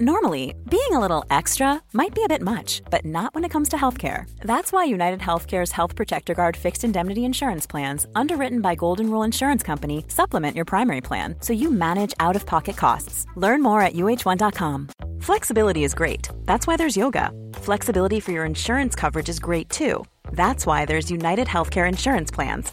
Normally, being a little extra might be a bit much, but not when it comes to healthcare. That's why United Healthcare's Health Protector Guard fixed indemnity insurance plans, underwritten by Golden Rule Insurance Company, supplement your primary plan so you manage out of pocket costs. Learn more at uh1.com. Flexibility is great. That's why there's yoga. Flexibility for your insurance coverage is great too. That's why there's United Healthcare Insurance Plans.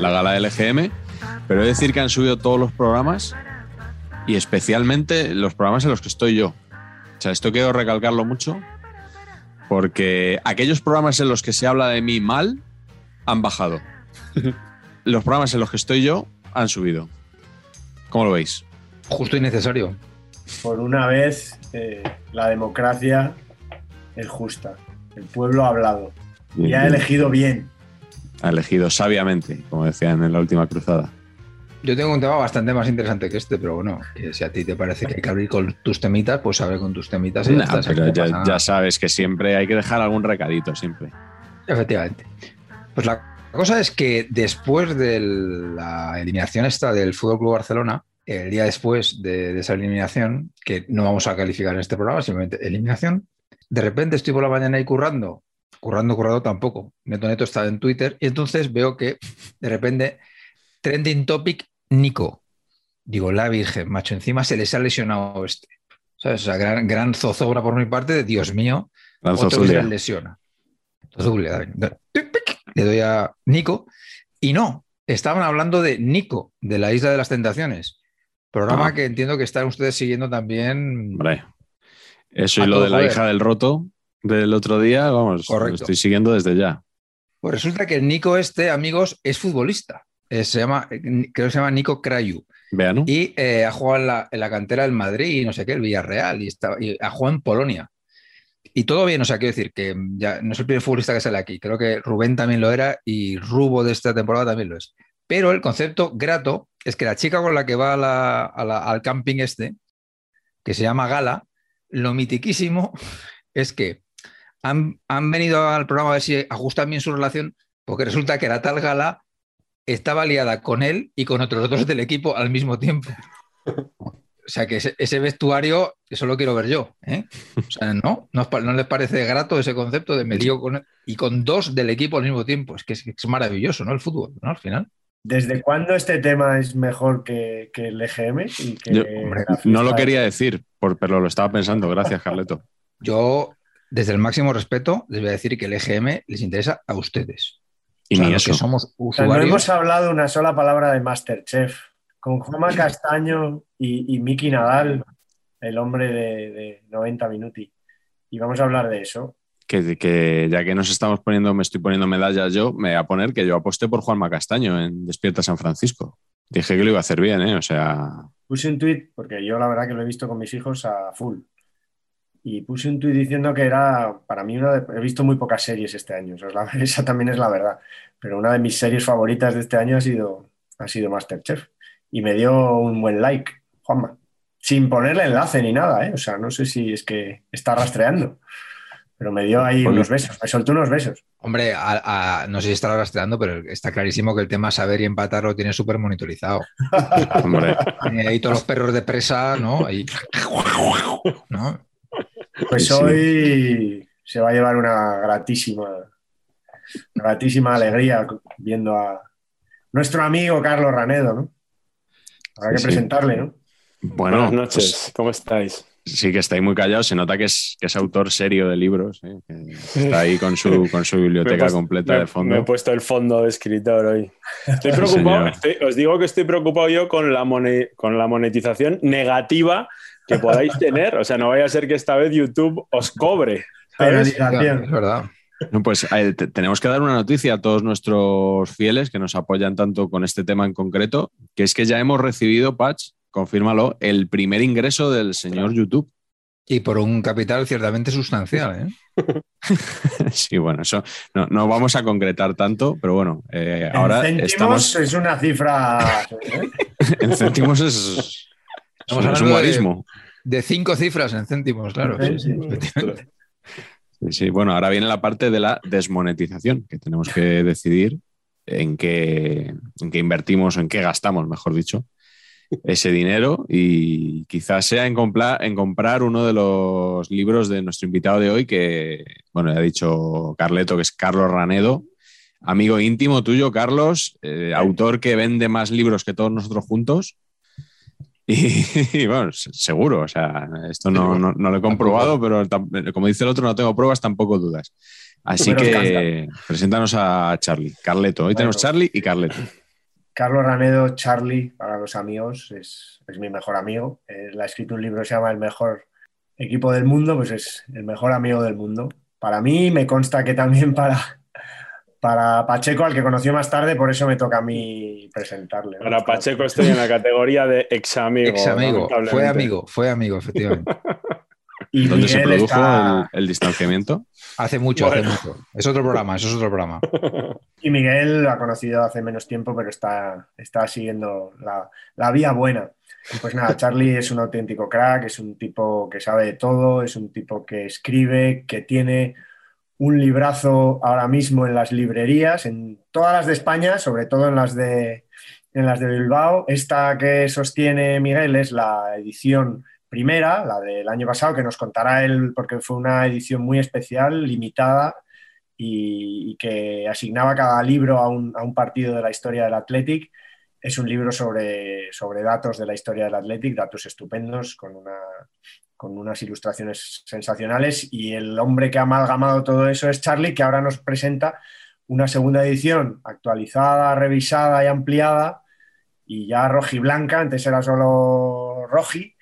la gala del EGM, pero he de decir que han subido todos los programas y especialmente los programas en los que estoy yo. O sea, esto quiero recalcarlo mucho porque aquellos programas en los que se habla de mí mal han bajado. los programas en los que estoy yo han subido. ¿Cómo lo veis? Justo y necesario. Por una vez, eh, la democracia es justa. El pueblo ha hablado y ha elegido bien. Ha elegido sabiamente, como decían en la última cruzada. Yo tengo un tema bastante más interesante que este, pero bueno, que si a ti te parece que hay que abrir con tus temitas, pues abre con tus temitas. Y ya pero ya sabes que siempre hay que dejar algún recadito, siempre. Efectivamente. Pues la cosa es que después de la eliminación esta del Fútbol Club Barcelona, el día después de, de esa eliminación, que no vamos a calificar en este programa, simplemente eliminación, de repente estoy por la mañana ahí currando, currando, currando tampoco. Neto Neto está en Twitter y entonces veo que de repente trending topic Nico. Digo, la Virgen, macho, encima se les ha lesionado este. ¿Sabes? O sea, gran, gran zozobra por mi parte de Dios mío, Gran otro que se lesiona. Le doy a Nico. Y no, estaban hablando de Nico, de la Isla de las Tentaciones. Programa Ah. que entiendo que están ustedes siguiendo también. Hombre, eso y lo de la joder. hija del roto del otro día, vamos, lo estoy siguiendo desde ya. Pues resulta que el Nico este, amigos, es futbolista. Eh, se llama, eh, creo que se llama Nico Crayu. Vean. Y eh, ha jugado en la, en la cantera del Madrid y no sé qué, el Villarreal, y, está, y ha jugado en Polonia. Y todo bien, o sea, quiero decir que ya no es el primer futbolista que sale aquí. Creo que Rubén también lo era y Rubo de esta temporada también lo es. Pero el concepto grato es que la chica con la que va a la- a la- al camping este, que se llama Gala, lo mitiquísimo es que han, han venido al programa a ver si ajustan bien su relación, porque resulta que la tal Gala estaba liada con él y con otros dos del equipo al mismo tiempo. O sea que ese, ese vestuario, eso lo quiero ver yo. ¿eh? O sea, ¿no? ¿No, les parece grato ese concepto de me lío con y con dos del equipo al mismo tiempo? Es que es, es maravilloso, ¿no? El fútbol, ¿no? Al final. ¿Desde cuándo este tema es mejor que, que el EGM? Y que Yo, hombre, la No lo quería de- decir, por- pero lo estaba pensando. Gracias, Carleto. Yo, desde el máximo respeto, les voy a decir que el EGM les interesa a ustedes. Y O sea, ni que somos O sea, no usuarios. hemos hablado una sola palabra de Masterchef. Con Juanma Castaño y, y Miki Nadal, el hombre de, de 90 minuti. Y vamos a hablar de eso. Que, que ya que nos estamos poniendo, me estoy poniendo medallas yo, me voy a poner que yo aposté por Juanma Castaño en Despierta San Francisco. Dije que lo iba a hacer bien, ¿eh? O sea, Puse un tuit, porque yo la verdad que lo he visto con mis hijos a full. Y puse un tuit diciendo que era, para mí, una de- he visto muy pocas series este año, esa, es la- esa también es la verdad. Pero una de mis series favoritas de este año ha sido, ha sido Masterchef. Y me dio un buen like, Juanma. Sin ponerle enlace ni nada, ¿eh? O sea, no sé si es que está rastreando. Pero me dio ahí Bueno. unos besos, me soltó unos besos. Hombre, a- a- no sé si estará rastreando, pero está clarísimo que el tema saber y empatar lo tiene súper monitorizado. hombre, ahí todos los perros de presa, ¿no? Ahí, ¿no? Pues Sí, sí. hoy se va a llevar una gratísima, gratísima alegría viendo a nuestro amigo Carlos Ranedo, ¿no? Habrá que Sí, presentarle, ¿no? bueno, Buenas noches, pues, ¿cómo estáis? Sí, que está ahí muy callado. Se nota que es, que es autor serio de libros. ¿eh? está ahí con su, con su biblioteca completa de fondo. Me he puesto el fondo de escritor hoy. Estoy preocupado. os digo que estoy preocupado yo con la, con la monetización negativa que podáis tener. O sea, no vaya a ser que esta vez YouTube os cobre. Es verdad. pues eh, tenemos que dar una noticia a todos nuestros fieles que nos apoyan tanto con este tema en concreto, que es que ya hemos recibido, Patch, confírmalo, el primer ingreso del señor YouTube. Y por un capital ciertamente sustancial, ¿eh? sí, bueno, eso no, vamos a concretar tanto, pero bueno, eh, ahora estamos... es una cifra... ¿eh? en céntimos es, es un guarismo. De, cinco cifras en céntimos, claro. Sí, sí, bueno, ahora viene la parte de la desmonetización, que tenemos que decidir en qué, en qué invertimos, en qué gastamos, mejor dicho, ese dinero y quizás sea en, en comprar uno de los libros de nuestro invitado de hoy, que, bueno, ya ha dicho Carleto, que es Carlos Ranedo, amigo íntimo tuyo, Carlos, eh, autor que vende más libros que todos nosotros juntos. Y, bueno, seguro, o sea, esto no, lo he comprobado, pero como dice el otro, no tengo pruebas, tampoco dudas. Así que preséntanos a Charlie, Carleto. Hoy tenemos Charlie y Carleto. Carlos Ranedo, Charlie, para los amigos, es, mi mejor amigo. Él ha escrito un libro que se llama El mejor equipo del mundo, pues es el mejor amigo del mundo. Para mí, me consta que también para, para Pacheco, al que conoció más tarde, por eso me toca a mí presentarle. Para Pacheco estoy en la categoría de ex amigo. Ex amigo, fue amigo, fue amigo, efectivamente. ¿Y ¿Dónde se produjo el, distanciamiento? Hace mucho, hace mucho. Es otro programa, eso es otro programa. Y Miguel lo ha conocido hace menos tiempo, pero está, está siguiendo la, vía buena. Pues nada, Charlie es un auténtico crack, es un tipo que sabe de todo, es un tipo que escribe, que tiene un librazo ahora mismo en las librerías, en todas las de España, sobre todo en las de, en las de Bilbao. Esta que sostiene Miguel es la edición primera, la del año pasado, que nos contará él, porque fue una edición muy especial, limitada, y, que asignaba cada libro a un, partido de la historia del Athletic. Es un libro sobre, sobre datos de la historia del Athletic, datos estupendos, con, una, con unas ilustraciones sensacionales, y el hombre que ha amalgamado todo eso es Charlie, que ahora nos presenta una segunda edición actualizada, revisada y ampliada, y ya rojiblanca, antes era solo roji,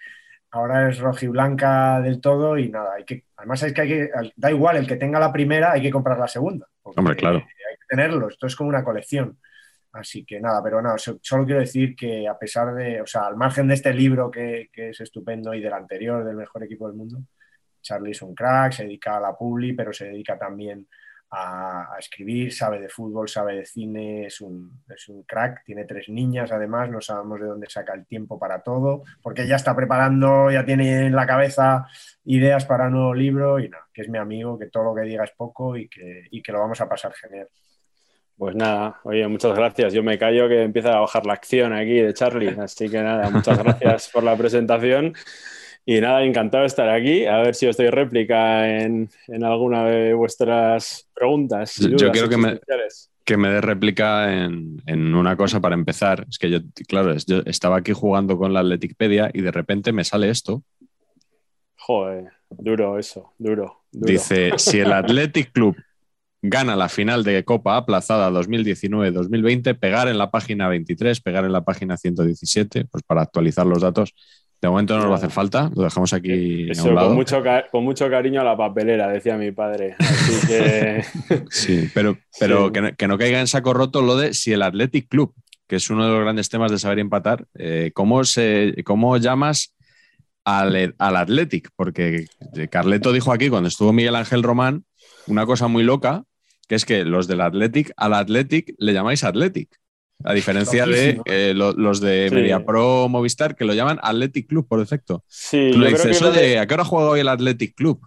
ahora es rojiblanca del todo y nada, hay que, además es que, hay que, da igual, el que tenga la primera hay que comprar la segunda. Hombre, claro. Hay que tenerlo, esto es como una colección. Así que nada, pero nada, solo quiero decir que a pesar de, o sea, al margen de este libro que, que es estupendo y del anterior, del mejor equipo del mundo, Charlie es un crack, se dedica a la publi, pero se dedica también a, escribir, sabe de fútbol, sabe de cine, es un, es un, crack, tiene tres niñas además, no sabemos de dónde saca el tiempo para todo, porque ya está preparando, ya tiene en la cabeza ideas para un nuevo libro y nada, que es mi amigo, que todo lo que diga es poco y que, y que lo vamos a pasar genial. Pues nada, oye, muchas gracias. Yo me callo que empieza a bajar la acción aquí de Charlie, así que nada, muchas gracias por la presentación. Y nada, encantado de estar aquí. A ver si os doy réplica en, alguna de vuestras preguntas. Yo quiero que me, que me dé réplica en, una cosa para empezar. Es que yo, claro, yo estaba aquí jugando con la Atleticpedia y de repente me sale esto. Joder, duro eso, duro. Dice, si el Athletic Club gana la final de Copa aplazada 2019-2020, pegar en la página 23, pegar en la página 117, pues para actualizar los datos. De momento no nos va a hacer falta, lo dejamos aquí Con mucho, con mucho cariño a la papelera, decía mi padre. sí, pero, pero Que, no, caiga en saco roto lo de si el Athletic Club, que es uno de los grandes temas de saber empatar, eh, ¿cómo, se, ¿cómo llamas al, al Athletic? Porque Carleto dijo aquí, cuando estuvo Miguel Ángel Román, una cosa muy loca, que es que los del Athletic, al Athletic le llamáis Athletic. A diferencia de eh, los de MediaPro Movistar, que lo llaman Athletic Club por defecto. Sí, Tú eso de... ¿a qué hora juega hoy el Athletic Club?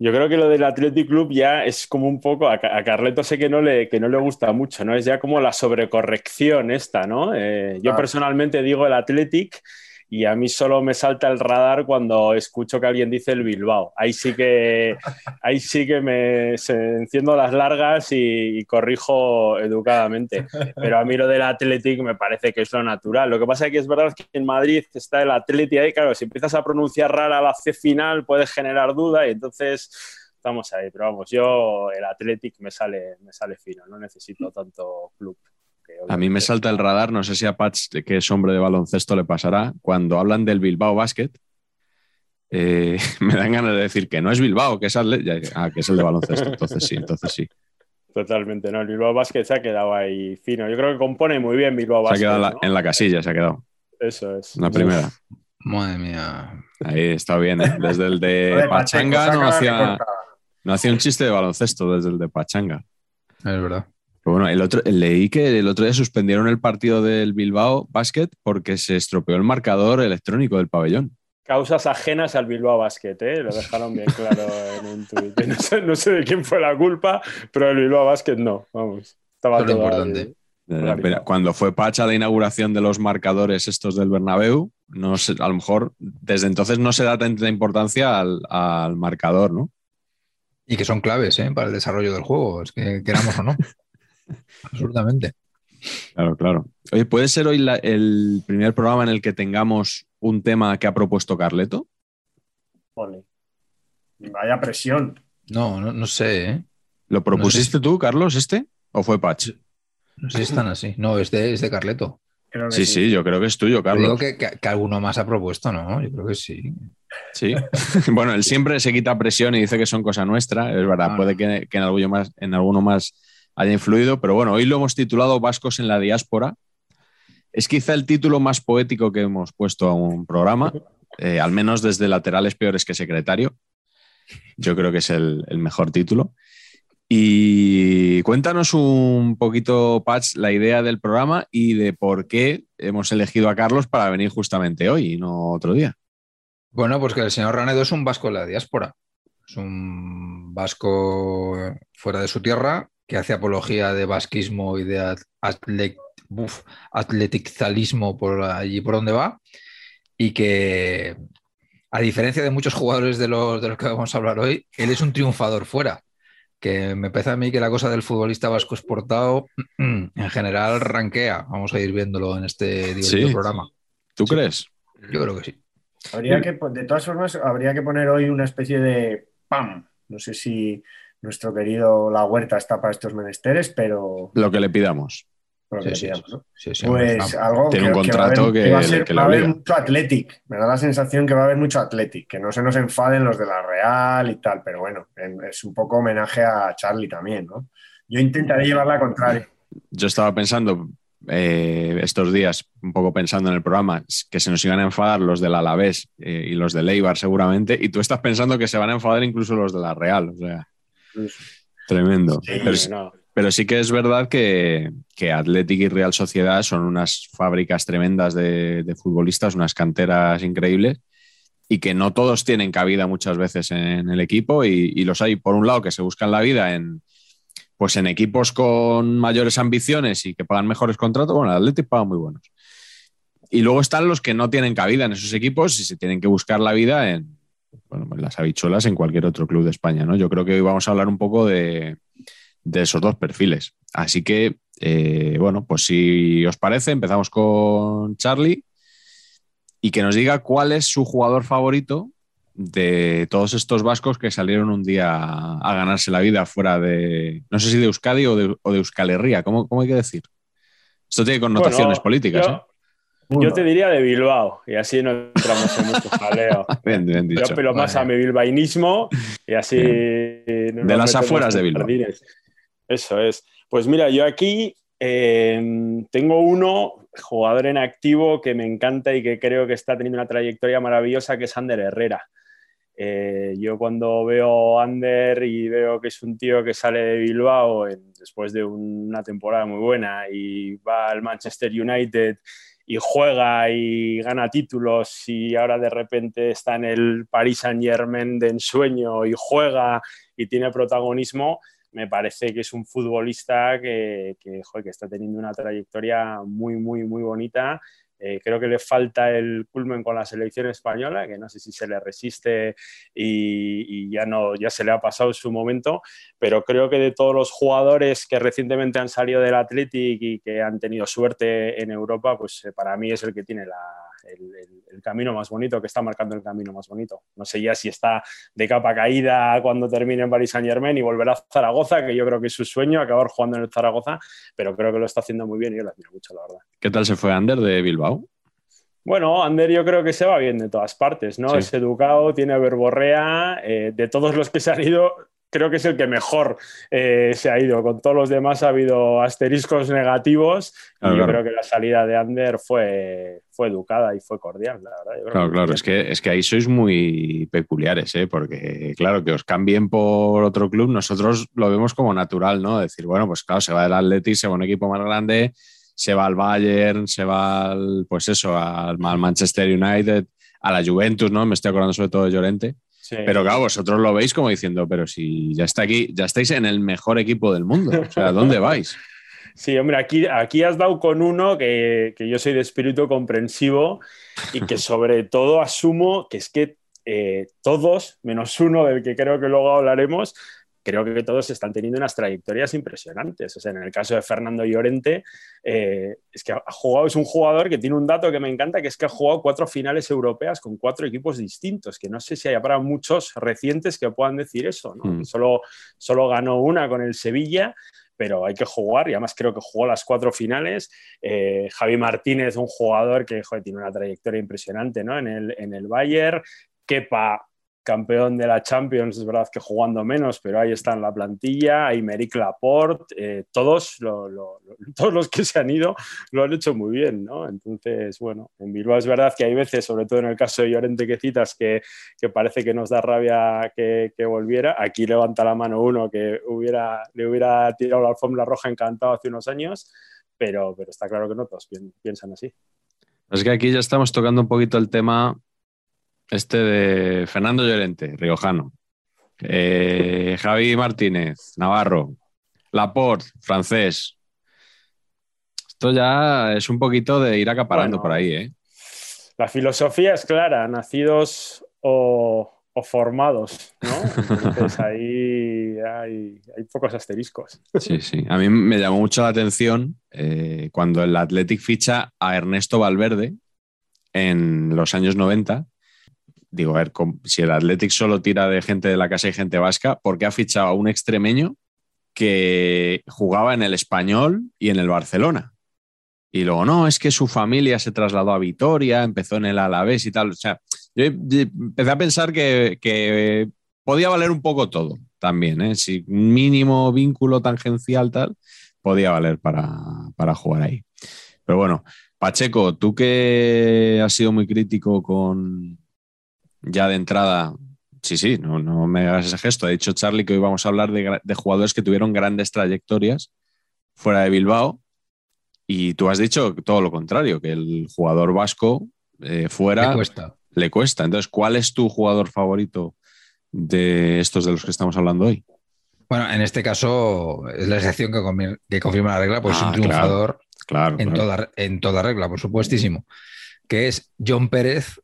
Yo creo que lo del Athletic Club ya es como un poco, a, Carleto sé que no, le, que no le gusta mucho, ¿no? Es ya como la sobrecorrección esta, ¿no? Eh, yo personalmente digo el Athletic y a mí solo me salta el radar cuando escucho que alguien dice el Bilbao. Ahí sí que, ahí sí que me enciendo las largas y, corrijo educadamente. Pero a mí lo del Athletic me parece que es lo natural. Lo que pasa es que es verdad que en Madrid está el Athletic ahí, claro, si empiezas a pronunciar rara la C final puedes generar duda y entonces estamos ahí. Pero vamos, yo el Athletic me sale, me sale fino, no necesito tanto club. A mí me salta el radar, no sé si a Patch, que es hombre de baloncesto, le pasará. Cuando hablan del Bilbao Basket, eh, me dan ganas de decir que no es Bilbao, que es, ah, que es el de baloncesto. Entonces sí, entonces sí. Totalmente, ¿no? El Bilbao Basket se ha quedado ahí fino. Yo creo que compone muy bien Bilbao Basket. Se ha quedado en la casilla, se ha quedado. Eso es. La primera. madre mía. Ahí está bien, ¿eh? Desde el de Pachanga no hacía, no hacía un chiste de baloncesto, desde el de Pachanga. Es verdad bueno, el otro, leí que el otro día suspendieron el partido del Bilbao Basket porque se estropeó el marcador electrónico del pabellón. Causas ajenas al Bilbao Basket, ¿eh? lo dejaron bien claro en un tuit. No sé, de quién fue la culpa, pero el Bilbao Basket no, vamos. Estaba todo importante. Cuando fue Pacha la inauguración de los marcadores estos del Bernabéu, no sé, a lo mejor desde entonces no se da tanta importancia al, al marcador, ¿no? Y que son claves ¿eh? para el desarrollo del juego, es que queramos o no. Absolutamente. Claro, claro. Oye, ¿puede ser hoy el primer programa en el que tengamos un tema que ha propuesto Carleto? Vaya presión. No, no, sé. ¿eh? ¿Lo propusiste tú, Carlos, este? ¿O fue Patch? No sé si están así. No, es de, es Carleto. Sí, sí, yo creo que es tuyo, Carlos. Creo que, alguno más ha propuesto, ¿no? Yo creo que sí. Sí. bueno, él siempre se quita presión y dice que son cosa nuestra. Es verdad, ah, puede que, en, alguno más, en alguno más haya influido, pero bueno, hoy lo hemos titulado Vascos en la diáspora. Es quizá el título más poético que hemos puesto a un programa, eh, al menos desde laterales peores que secretario. Yo creo que es el, mejor título. Y cuéntanos un poquito, Patch, la idea del programa y de por qué hemos elegido a Carlos para venir justamente hoy y no otro día. Bueno, pues que el señor Ranedo es un vasco en la diáspora. Es un vasco fuera de su tierra que hace apología de vasquismo y de atleticalismo por allí por donde va, y que, a diferencia de muchos jugadores de los, de los que vamos a hablar hoy, él es un triunfador fuera. Que me parece a mí que la cosa del futbolista vasco exportado en general ranquea. Vamos a ir viéndolo en este programa. ¿Tú crees? Yo creo que sí. Habría que, de todas formas, habría que poner hoy una especie de ¡pam! No sé si nuestro querido La Huerta está para estos menesteres, pero... Lo que le pidamos. pues algo Tiene un contrato que, va a, haber mucho Athletic. Me da la sensación que va a haber mucho Athletic, que no se nos enfaden los de la Real y tal, pero bueno, es un poco homenaje a Charlie también, ¿no? Yo intentaré llevarla contraria. Yo estaba pensando eh, estos días, un poco pensando en el programa, que se nos iban a enfadar los del Alavés eh, y los de Leibar seguramente, y tú estás pensando que se van a enfadar incluso los de la Real, o sea... Tremendo. pero, sí que es verdad que, que Athletic y Real Sociedad son unas fábricas tremendas de, futbolistas, unas canteras increíbles y que no todos tienen cabida muchas veces en el equipo y, los hay, por un lado, que se buscan la vida en, pues en equipos con mayores ambiciones y que pagan mejores contratos. Bueno, el Athletic paga muy buenos. Y luego están los que no tienen cabida en esos equipos y se tienen que buscar la vida en, bueno, pues las habichuelas en cualquier otro club de España. ¿no? Yo creo que hoy vamos a hablar un poco de, esos dos perfiles. Así que, eh, bueno, pues si os parece, empezamos con Charlie y que nos diga cuál es su jugador favorito de todos estos vascos que salieron un día a ganarse la vida fuera de, no sé si de Euskadi o de, o de Euskal Herria, ¿cómo, hay que decir? Esto tiene connotaciones políticas. ¿eh? Yo te diría de Bilbao, y así no entramos en mucho jaleo. bien, bien dicho. Yo pelo más a mi bilbainismo y así. de las afueras de Bilbao. Eso es. Pues mira, yo aquí em, tengo uno, jugador en activo, que me encanta y que creo que está teniendo una trayectoria maravillosa, que es Ander Herrera. Eh, yo cuando veo a Ander y veo que es un tío que sale de Bilbao después de una temporada muy buena y va al Manchester United y juega y gana títulos y ahora de repente está en el Paris Saint Germain de ensueño y juega y tiene protagonismo, me parece que es un futbolista que, que, que está teniendo una trayectoria muy, muy, muy bonita eh, creo que le falta el culmen con la selección española, que no sé si se le resiste y, ya, no, ya se le ha pasado su momento, pero creo que de todos los jugadores que recientemente han salido del Athletic y que han tenido suerte en Europa, pues eh, para mí es el que tiene el, camino más bonito, que está marcando el camino más bonito. No sé ya si está de capa caída cuando termine en Paris Saint Germain y volverá a Zaragoza, que yo creo que es su sueño, acabar jugando en el Zaragoza, pero creo que lo está haciendo muy bien y yo lo admiro mucho, la verdad. ¿Qué tal se fue Ander de Bilbao? Bueno, Ander yo creo que se va bien de todas partes, ¿no? Es educado, tiene verborrea, eh, de todos los que se han ido, creo que es el que mejor eh, se ha ido. Con todos los demás ha habido asteriscos negativos y yo creo que la salida de Ander fue, fue educada y fue cordial, la verdad. claro, claro, es que, es que ahí sois muy peculiares, ¿eh? porque claro, que os cambien por otro club, nosotros lo vemos como natural, ¿no? Decir, bueno, pues claro, se va del Atleti, se va a un equipo más grande se va al Bayern, se va al, pues eso, al, Manchester United, a la Juventus, ¿no? Me estoy acordando sobre todo de Llorente. Pero claro, vosotros lo veis como diciendo, pero si ya está aquí, ya estáis en el mejor equipo del mundo. O sea, ¿dónde vais? Sí, hombre, aquí, aquí has dado con uno que, que yo soy de espíritu comprensivo y que sobre todo asumo que es que eh, todos, menos uno del que creo que luego hablaremos, creo que todos están teniendo unas trayectorias impresionantes. O sea, en el caso de Fernando Llorente, eh, es que ha jugado, es un jugador que tiene un dato que me encanta, que es que ha jugado cuatro finales europeas con cuatro equipos distintos, que no sé si hay para muchos recientes que puedan decir eso, ¿no? Hmm. Solo, solo ganó una con el Sevilla pero hay que jugar y además creo que jugó las cuatro finales. Eh, Javi Martínez, un jugador que tiene una trayectoria impresionante ¿no? en, el, en el Bayern. Kepa, campeón de la Champions, es verdad que jugando menos, pero ahí está en la plantilla, hay Meric Laporte, eh, todos, todos los que se han ido lo han hecho muy bien, ¿no? Entonces, bueno, en Bilbao es verdad que hay veces, sobre todo en el caso de Llorente que citas, que, parece que nos da rabia que, volviera. Aquí levanta la mano uno que hubiera, le hubiera tirado la alfombra roja encantado hace unos años, pero, pero está claro que no todos piensan así. Es que aquí ya estamos tocando un poquito el tema este de Fernando Llorente, riojano. Eh, Javi Martínez, Navarro. Laporte, francés. Esto ya es un poquito de ir acaparando por ahí, ¿eh? La filosofía es clara, nacidos o, formados, ¿no? Entonces ahí hay, pocos asteriscos. Sí, sí. A mí me llamó mucho la atención eh, cuando el Athletic ficha a Ernesto Valverde en los años 90 digo, a ver, si el Athletic solo tira de gente de la casa y gente vasca, ¿por qué ha fichado a un extremeño que jugaba en el Español y en el Barcelona? Y luego, no, es que su familia se trasladó a Vitoria, empezó en el Alavés y tal. O sea, yo empecé a pensar que, podía valer un poco todo también, ¿eh? Si mínimo vínculo tangencial tal, podía valer para, para jugar ahí. Pero bueno, Pacheco, tú que has sido muy crítico con, ya de entrada, sí, sí, no, no me hagas ese gesto. Ha dicho Charlie que hoy vamos a hablar de, jugadores que tuvieron grandes trayectorias fuera de Bilbao. Y tú has dicho todo lo contrario, que el jugador vasco eh, fuera le cuesta. le cuesta. Entonces, ¿cuál es tu jugador favorito de estos de los que estamos hablando hoy? Bueno, en este caso es la excepción que, confirma la regla, pues es un ah, triunfador claro, en, Toda, en toda regla, por supuestísimo, que es John Pérez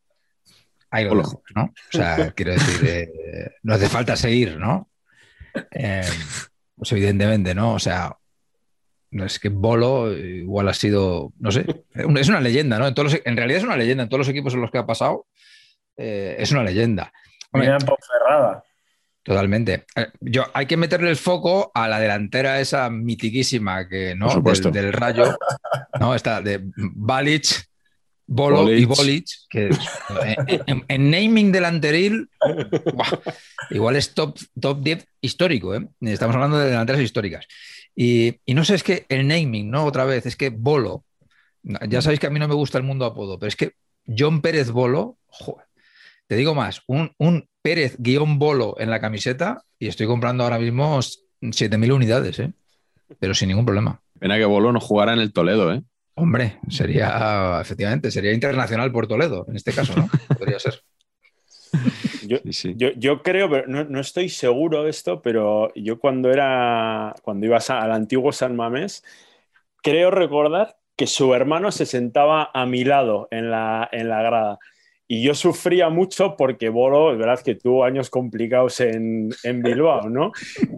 Ahí lo dejo, ¿no? O sea, quiero decir, eh, no hace falta seguir, ¿no? Eh, pues evidentemente, ¿no? O sea, no es que Bolo igual ha sido, no sé, es una leyenda, ¿no? En, todos en realidad es una leyenda, en todos los equipos en los que ha pasado, eh, es una leyenda. Mira. Totalmente. Yo, hay que meterle el foco a la delantera esa mitiquísima que, ¿no? Del, del, Rayo, ¿no? Está de Balic, Bolo y Bolic, que en, naming delanteril, igual es top, top 10 histórico, ¿eh? estamos hablando de delanteras históricas. Y, no sé, es que el naming, ¿no? Otra vez, es que Bolo, ya sabéis que a mí no me gusta el mundo apodo, pero es que John Pérez Bolo, te digo más, un, un Pérez guion Bolo en la camiseta y estoy comprando ahora mismo 7.000 unidades, ¿eh? pero sin ningún problema. Pena que Bolo no jugara en el Toledo, ¿eh? Hombre, sería, efectivamente, sería internacional por Toledo, en este caso, ¿no? Podría ser. Yo, yo, creo, pero no, estoy seguro de esto, pero yo cuando era, cuando iba al antiguo San Mamés, creo recordar que su hermano se sentaba a mi lado en la, en la grada. Y yo sufría mucho porque Bolo, es verdad que tuvo años complicados en, en Bilbao, ¿no?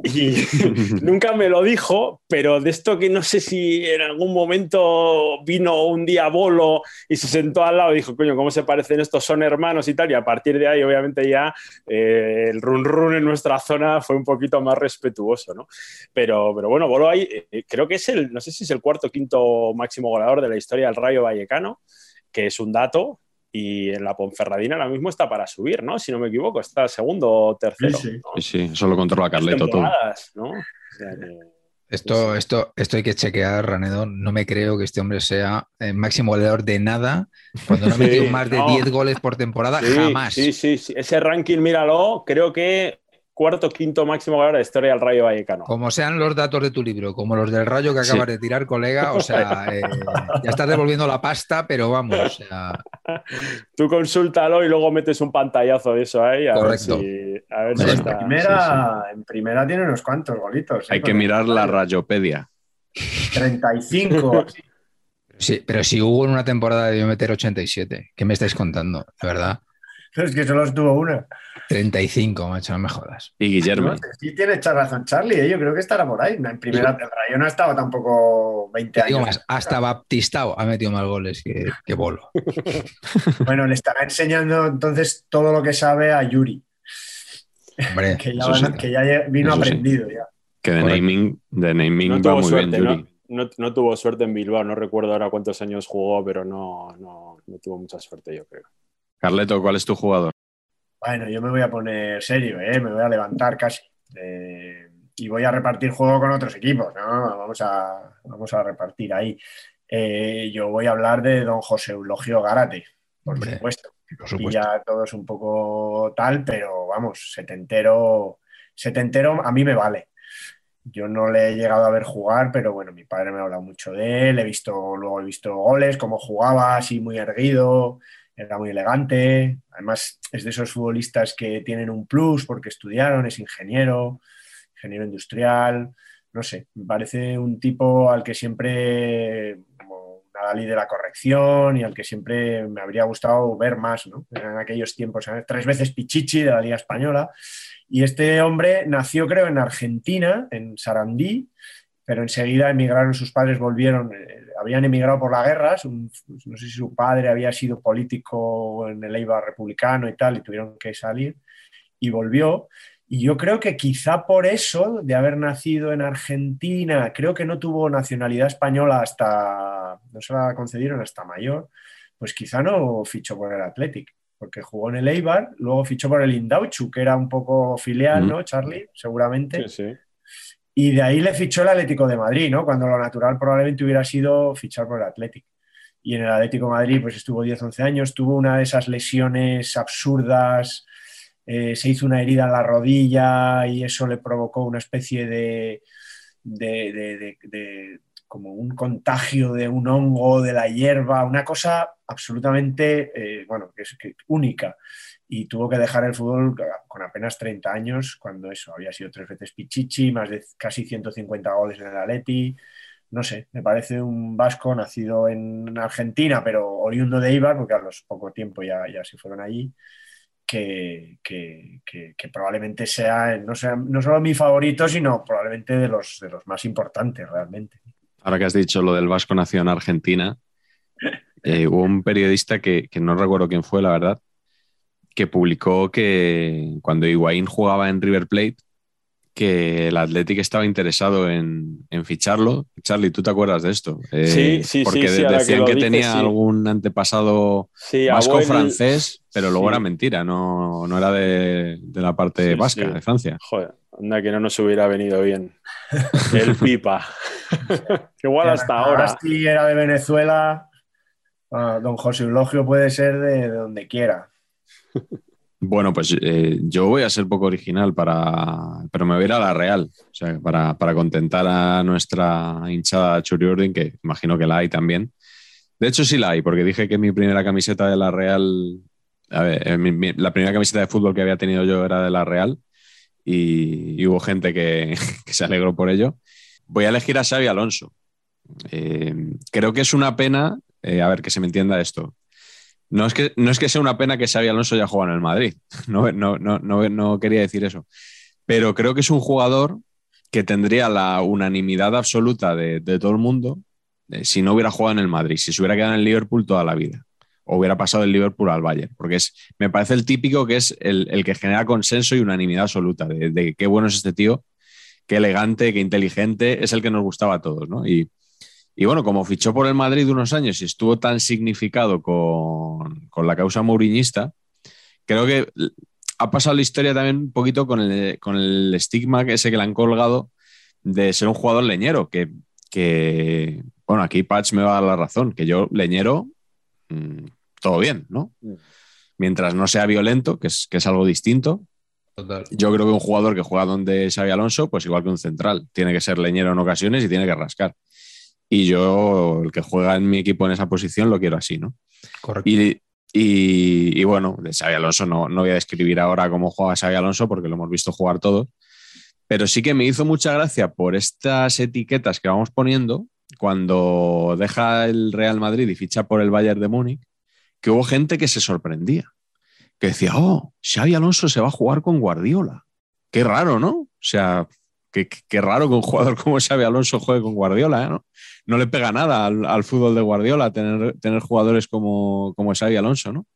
Y nunca me lo dijo, pero de esto que no sé si en algún momento vino un día Bolo y se sentó al lado y dijo, coño, ¿cómo se parecen estos? Son hermanos y tal. Y a partir de ahí, obviamente, ya eh, el run run en nuestra zona fue un poquito más respetuoso, ¿no? Pero, pero bueno, Bolo ahí, eh, creo que es el, no sé si es el cuarto o quinto máximo goleador de la historia del Rayo Vallecano, que es un dato y en la Ponferradina ahora mismo está para subir, ¿no? Si no me equivoco, está segundo o tercero. Sí, sí, sí eso lo controla Carleto todo. ¿no? esto, esto, esto hay que chequear, Ranedo. No me creo que este hombre sea el máximo goleador de nada cuando no ha metido más de 10 goles por temporada, jamás. Sí, sí, sí. Ese ranking, míralo, creo que cuarto, quinto máximo goleador de la historia del Rayo Vallecano. Como sean los datos de tu libro, como los del Rayo que acabas de tirar, colega, o sea, eh, ya estás devolviendo la pasta, pero vamos, o sea... Tú consúltalo y luego metes un pantallazo de eso ahí. A Correcto. Ver si, a ver si en, primera, en primera tiene unos cuantos golitos. ¿eh? Hay que mirar la Rayopedia. 35. sí, pero si hubo en una temporada debió meter 87, ¿qué me estáis contando? De verdad. Es que solo estuvo una. 35, macho, no me jodas. Y Guillermo. sí tiene razón Charlie, ¿eh? yo creo que estará por ahí. En primera Rayo no ha estado tampoco 20 años. hasta Baptistao ha metido más goles que, Bolo. bueno, le estará enseñando entonces todo lo que sabe a Yuri. Hombre, que, ya, vino aprendido ya. Que de naming, de naming va muy bien Yuri. No, tuvo suerte en Bilbao, no recuerdo ahora cuántos años jugó, pero no, no tuvo mucha suerte, yo creo. Carleto, ¿cuál es tu jugador? Bueno, yo me voy a poner serio, ¿eh? me voy a levantar casi. Eh, y voy a repartir juego con otros equipos, ¿no? Vamos a, vamos a repartir ahí. Eh, yo voy a hablar de don José Eulogio Garate, por supuesto. Y ya todo es un poco tal, pero vamos, setentero, setentero a mí me vale. Yo no le he llegado a ver jugar, pero bueno, mi padre me ha hablado mucho de él, he visto, luego he visto goles, cómo jugaba, así muy erguido, era muy elegante, además es de esos futbolistas que tienen un plus porque estudiaron, es ingeniero, ingeniero industrial, no sé, me parece un tipo al que siempre, como una Dalí de la corrección y al que siempre me habría gustado ver más, ¿no? En aquellos tiempos, tres veces Pichichi de la Liga Española. Y este hombre nació, creo, en Argentina, en Sarandí, pero enseguida emigraron, sus padres volvieron, eh, habían emigrado por la guerra, no sé si su padre había sido político en el Eibar republicano y tal, y tuvieron que salir, y volvió. Y yo creo que quizá por eso, de haber nacido en Argentina, creo que no tuvo nacionalidad española hasta, no se la concedieron hasta mayor, pues quizá no fichó por el Athletic, porque jugó en el Eibar, luego fichó por el Indauchu, que era un poco filial, ¿no, Charlie? Seguramente. Sí, sí. Y de ahí le fichó el Atlético de Madrid, ¿no? Cuando lo natural probablemente hubiera sido fichar por el Atlético. Y en el Atlético de Madrid pues estuvo 10-11 años, tuvo una de esas lesiones absurdas, eh, se hizo una herida en la rodilla y eso le provocó una especie de, de, como un contagio de un hongo de la hierba, una cosa absolutamente, eh, bueno, que es única y tuvo que dejar el fútbol con apenas 30 años, cuando eso había sido tres veces Pichichi, más de casi 150 goles en el Atleti. No sé, me parece un vasco nacido en Argentina, pero oriundo de Ibar, porque a los poco tiempo ya, ya se fueron allí, que, que, que, probablemente sea no, sea no solo mi favorito, sino probablemente de los, de los más importantes realmente. Ahora que has dicho lo del vasco nacido en Argentina, eh, hubo un periodista que, que no recuerdo quién fue, la verdad, que publicó que cuando Higuaín jugaba en River Plate, que el Athletic estaba interesado en, ficharlo. Charlie, ¿tú te acuerdas de esto? Eh, sí, sí, porque sí. Porque decían que, tenía algún antepasado vasco-francés, pero luego era mentira, no, no era de, la parte vasca, de Francia. Joder, anda que no nos hubiera venido bien. El pipa. Igual hasta ahora. Si era de Venezuela, ah, don José Eulogio puede ser de donde quiera. Bueno, pues eh, yo voy a ser poco original para. Pero me voy a ir a la Real. O sea, para, contentar a nuestra hinchada Churi que imagino que la hay también. De hecho, sí la hay, porque dije que mi primera camiseta de la Real a ver, eh, la primera camiseta de fútbol que había tenido yo era de la Real y, hubo gente que, se alegró por ello. Voy a elegir a Xavi Alonso. Eh, creo que es una pena, a ver, que se me entienda esto. No es, que, no es que sea una pena que Xavi Alonso haya jugado en el Madrid, no, no, no, no, quería decir eso, pero creo que es un jugador que tendría la unanimidad absoluta de, todo el mundo eh, si no hubiera jugado en el Madrid, si se hubiera quedado en el Liverpool toda la vida o hubiera pasado del Liverpool al Bayern, porque es, me parece el típico que es el, que genera consenso y unanimidad absoluta de, qué bueno es este tío, qué elegante, qué inteligente, es el que nos gustaba a todos, ¿no? Y, y bueno, como fichó por el Madrid unos años y estuvo tan significado con, la causa mouriñista, creo que ha pasado la historia también un poquito con el, con el estigma ese que le han colgado de ser un jugador leñero, que, bueno, aquí Patch me va a dar la razón, que yo leñero, mm, todo bien, ¿no? Mm. Mientras no sea violento, que es, que es algo distinto. Yo creo que un jugador que juega donde Xavi Alonso, pues igual que un central, tiene que ser leñero en ocasiones y tiene que rascar y yo, el que juega en mi equipo en esa posición, lo quiero así, ¿no? Correcto. Y, bueno, de Xavi Alonso no, no voy a describir ahora cómo juega Xavi Alonso porque lo hemos visto jugar todo, pero sí que me hizo mucha gracia por estas etiquetas que vamos poniendo cuando deja el Real Madrid y ficha por el Bayern de Múnich, que hubo gente que se sorprendía, que decía, oh, Xavi Alonso se va a jugar con Guardiola. Qué raro, ¿no? O sea, qué, raro que un jugador como Xavi Alonso juegue con Guardiola, ¿no? no le pega nada al, fútbol de Guardiola tener, tener jugadores como, como Xavi Alonso, ¿no?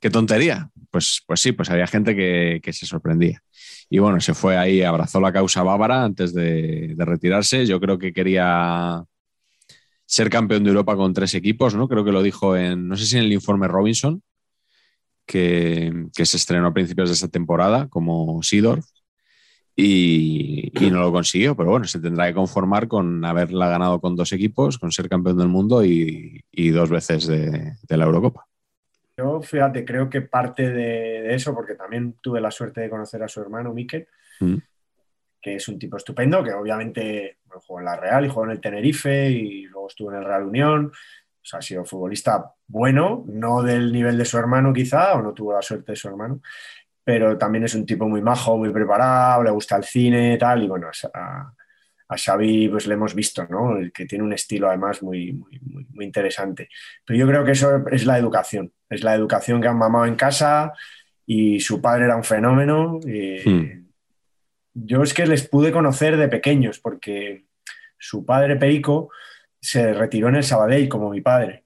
Qué tontería. Pues, pues sí, pues había gente que, se sorprendía. Y bueno, se fue ahí, abrazó la causa bávara antes de, retirarse. Yo creo que quería ser campeón de Europa con tres equipos, ¿no? Creo que lo dijo en, no sé si en el informe Robinson, que, que se estrenó a principios de esta temporada como Sidor y, no lo consiguió, pero bueno, se tendrá que conformar con haberla ganado con dos equipos, con ser campeón del mundo y, dos veces de, la Eurocopa. Yo, fíjate, creo que parte de, eso, porque también tuve la suerte de conocer a su hermano Miquel, mm. que es un tipo estupendo, que obviamente jugó en la Real y jugó en el Tenerife y luego estuvo en el Real Unión. O sea, ha sido futbolista bueno, no del nivel de su hermano quizá, o no tuvo la suerte de su hermano, pero también es un tipo muy majo, muy preparado, le gusta el cine tal, y bueno, a, a Xavi pues le hemos visto, ¿no? que tiene un estilo además muy, muy, interesante. Pero yo creo que eso es la educación, es la educación que han mamado en casa y su padre era un fenómeno. Hmm. Yo es que les pude conocer de pequeños porque su padre Perico se retiró en el Sabadell como mi padre.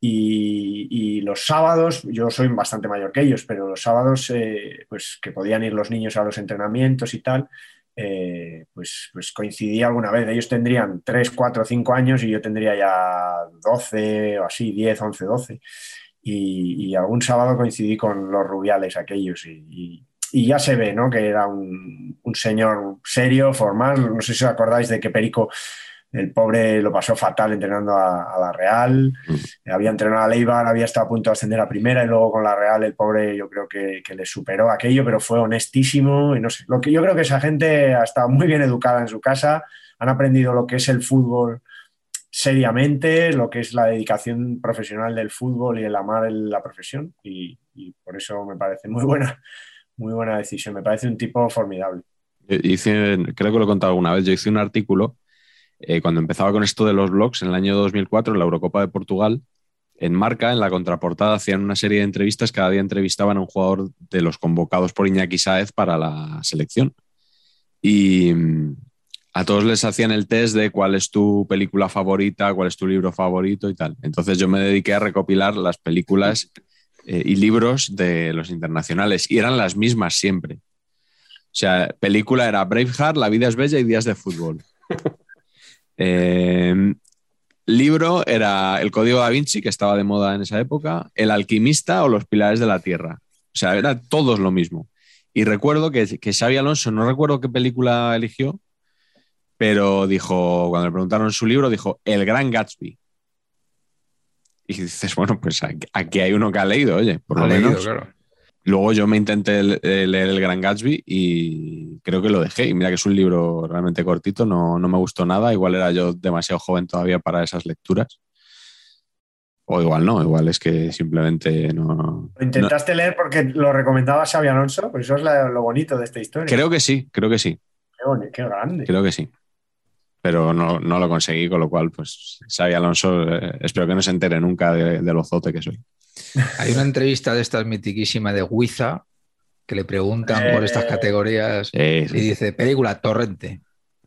Y, los sábados, yo soy bastante mayor que ellos, pero los sábados, eh, pues que podían ir los niños a los entrenamientos y tal, eh, pues, pues coincidía alguna vez. Ellos tendrían 3, 4, 5 años y yo tendría ya 12 o así, 10, 11, 12. Y, algún sábado coincidí con los rubiales aquellos y, ya se ve, ¿no? Que era un, un, señor serio, formal. No sé si os acordáis de que Perico el pobre lo pasó fatal entrenando a, la Real. Mm. Había entrenado a Leibar, había estado a punto de ascender a primera y luego con la Real el pobre yo creo que, le superó aquello, pero fue honestísimo. Y no sé, lo que yo creo que esa gente ha estado muy bien educada en su casa, han aprendido lo que es el fútbol seriamente, lo que es la dedicación profesional del fútbol y el amar la profesión. Y, por eso me parece muy buena, muy buena decisión. Me parece un tipo formidable. Hice, creo que lo he contado alguna vez, yo hice un artículo eh, cuando empezaba con esto de los blogs, en el año 2004, en la Eurocopa de Portugal, en Marca, en la contraportada, hacían una serie de entrevistas, cada día entrevistaban a un jugador de los convocados por Iñaki Saez para la selección. Y mm, a todos les hacían el test de cuál es tu película favorita, cuál es tu libro favorito y tal. Entonces yo me dediqué a recopilar las películas eh, y libros de los internacionales y eran las mismas siempre. O sea, película era Braveheart, La vida es bella y Días de fútbol. Eh, libro era El Código da Vinci, que estaba de moda en esa época, El Alquimista o Los Pilares de la Tierra. O sea, era todos lo mismo. Y recuerdo que, que Xavi Alonso, no recuerdo qué película eligió, pero dijo, cuando le preguntaron su libro, dijo El Gran Gatsby. Y dices, bueno, pues aquí hay uno que ha leído, oye, por lo menos. claro. Luego yo me intenté leer El Gran Gatsby y creo que lo dejé. Y mira que es un libro realmente cortito, no, me gustó nada. Igual era yo demasiado joven todavía para esas lecturas. O igual no, igual es que simplemente no. ¿Lo intentaste leer porque lo recomendaba Xavi Alonso? Pues eso es la- lo bonito de esta historia. Creo que sí, creo que sí, Qué, boni- qué grande. creo que sí. Pero no, no lo conseguí, con lo cual, pues Xavi Alonso, eh, espero que no se entere nunca de, de lo zote que soy. Hay una entrevista de estas mitiquísima de Huiza que le preguntan por estas Eh. categorías Sí, y dice, película, Torrente.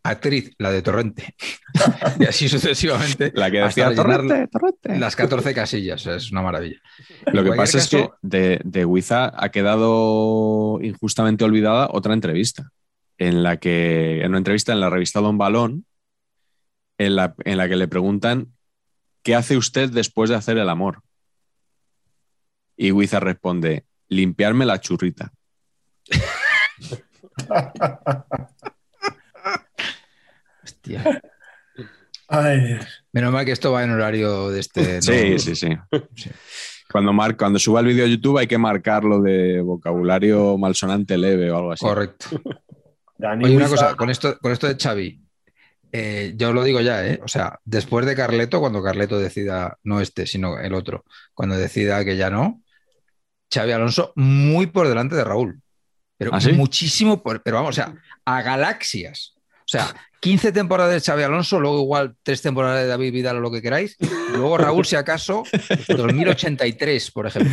Actriz, la de Torrente. y así sucesivamente. La que decía Torrente, Torrente. Las 14 casillas, es una maravilla. Lo que pasa es que de, de Huiza ha quedado injustamente olvidada otra entrevista, en la que, en una entrevista en la revista Don Balón, en la, en la que le preguntan ¿qué hace usted después de hacer el amor? Y Huiza responde, limpiarme la churrita. Hostia. Ay, Dios. Menos mal que esto va en horario de este. Sí, no- sí, sí. Sí. Cuando, mar- cuando suba el vídeo a YouTube hay que marcarlo de vocabulario malsonante leve o algo así. Correcto. Dani Oye, una cosa, con esto, con esto de Xavi, eh, yo os lo digo ya, ¿eh? O sea, después de Carleto, cuando Carleto decida, no este, sino el otro, cuando decida que ya no, Xavi Alonso muy por delante de Raúl. Pero ¿Ah, sí? muchísimo, por- pero vamos, o sea, a galaxias. O sea, 15 temporadas de Xavi Alonso, luego igual tres temporadas de David Vidal o lo que queráis, y luego Raúl, si acaso, 2083, por ejemplo.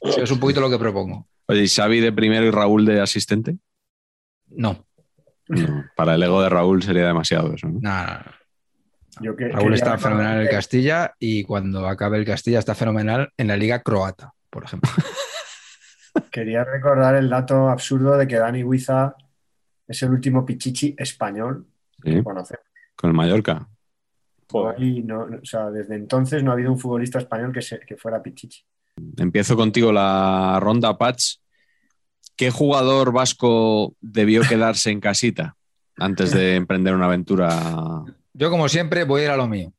O sea, es un poquito lo que propongo. Oye, ¿y Xavi de primero y Raúl de asistente? No, No, para el ego de Raúl sería demasiado eso. ¿no? nada, nada. Yo que- Raúl está fenomenal en el Castilla y cuando acabe el Castilla está fenomenal en la liga croata, por ejemplo. Quería recordar el dato absurdo de que Dani Huiza es el último pichichi español Sí, que conocemos. con el Mallorca. Joder. Y no- no- o sea, desde entonces no ha habido un futbolista español que, se- que fuera pichichi. Empiezo contigo la ronda, Patch. ¿Qué jugador vasco debió quedarse en casita antes de emprender una aventura? Yo, como siempre, voy a ir a lo mío.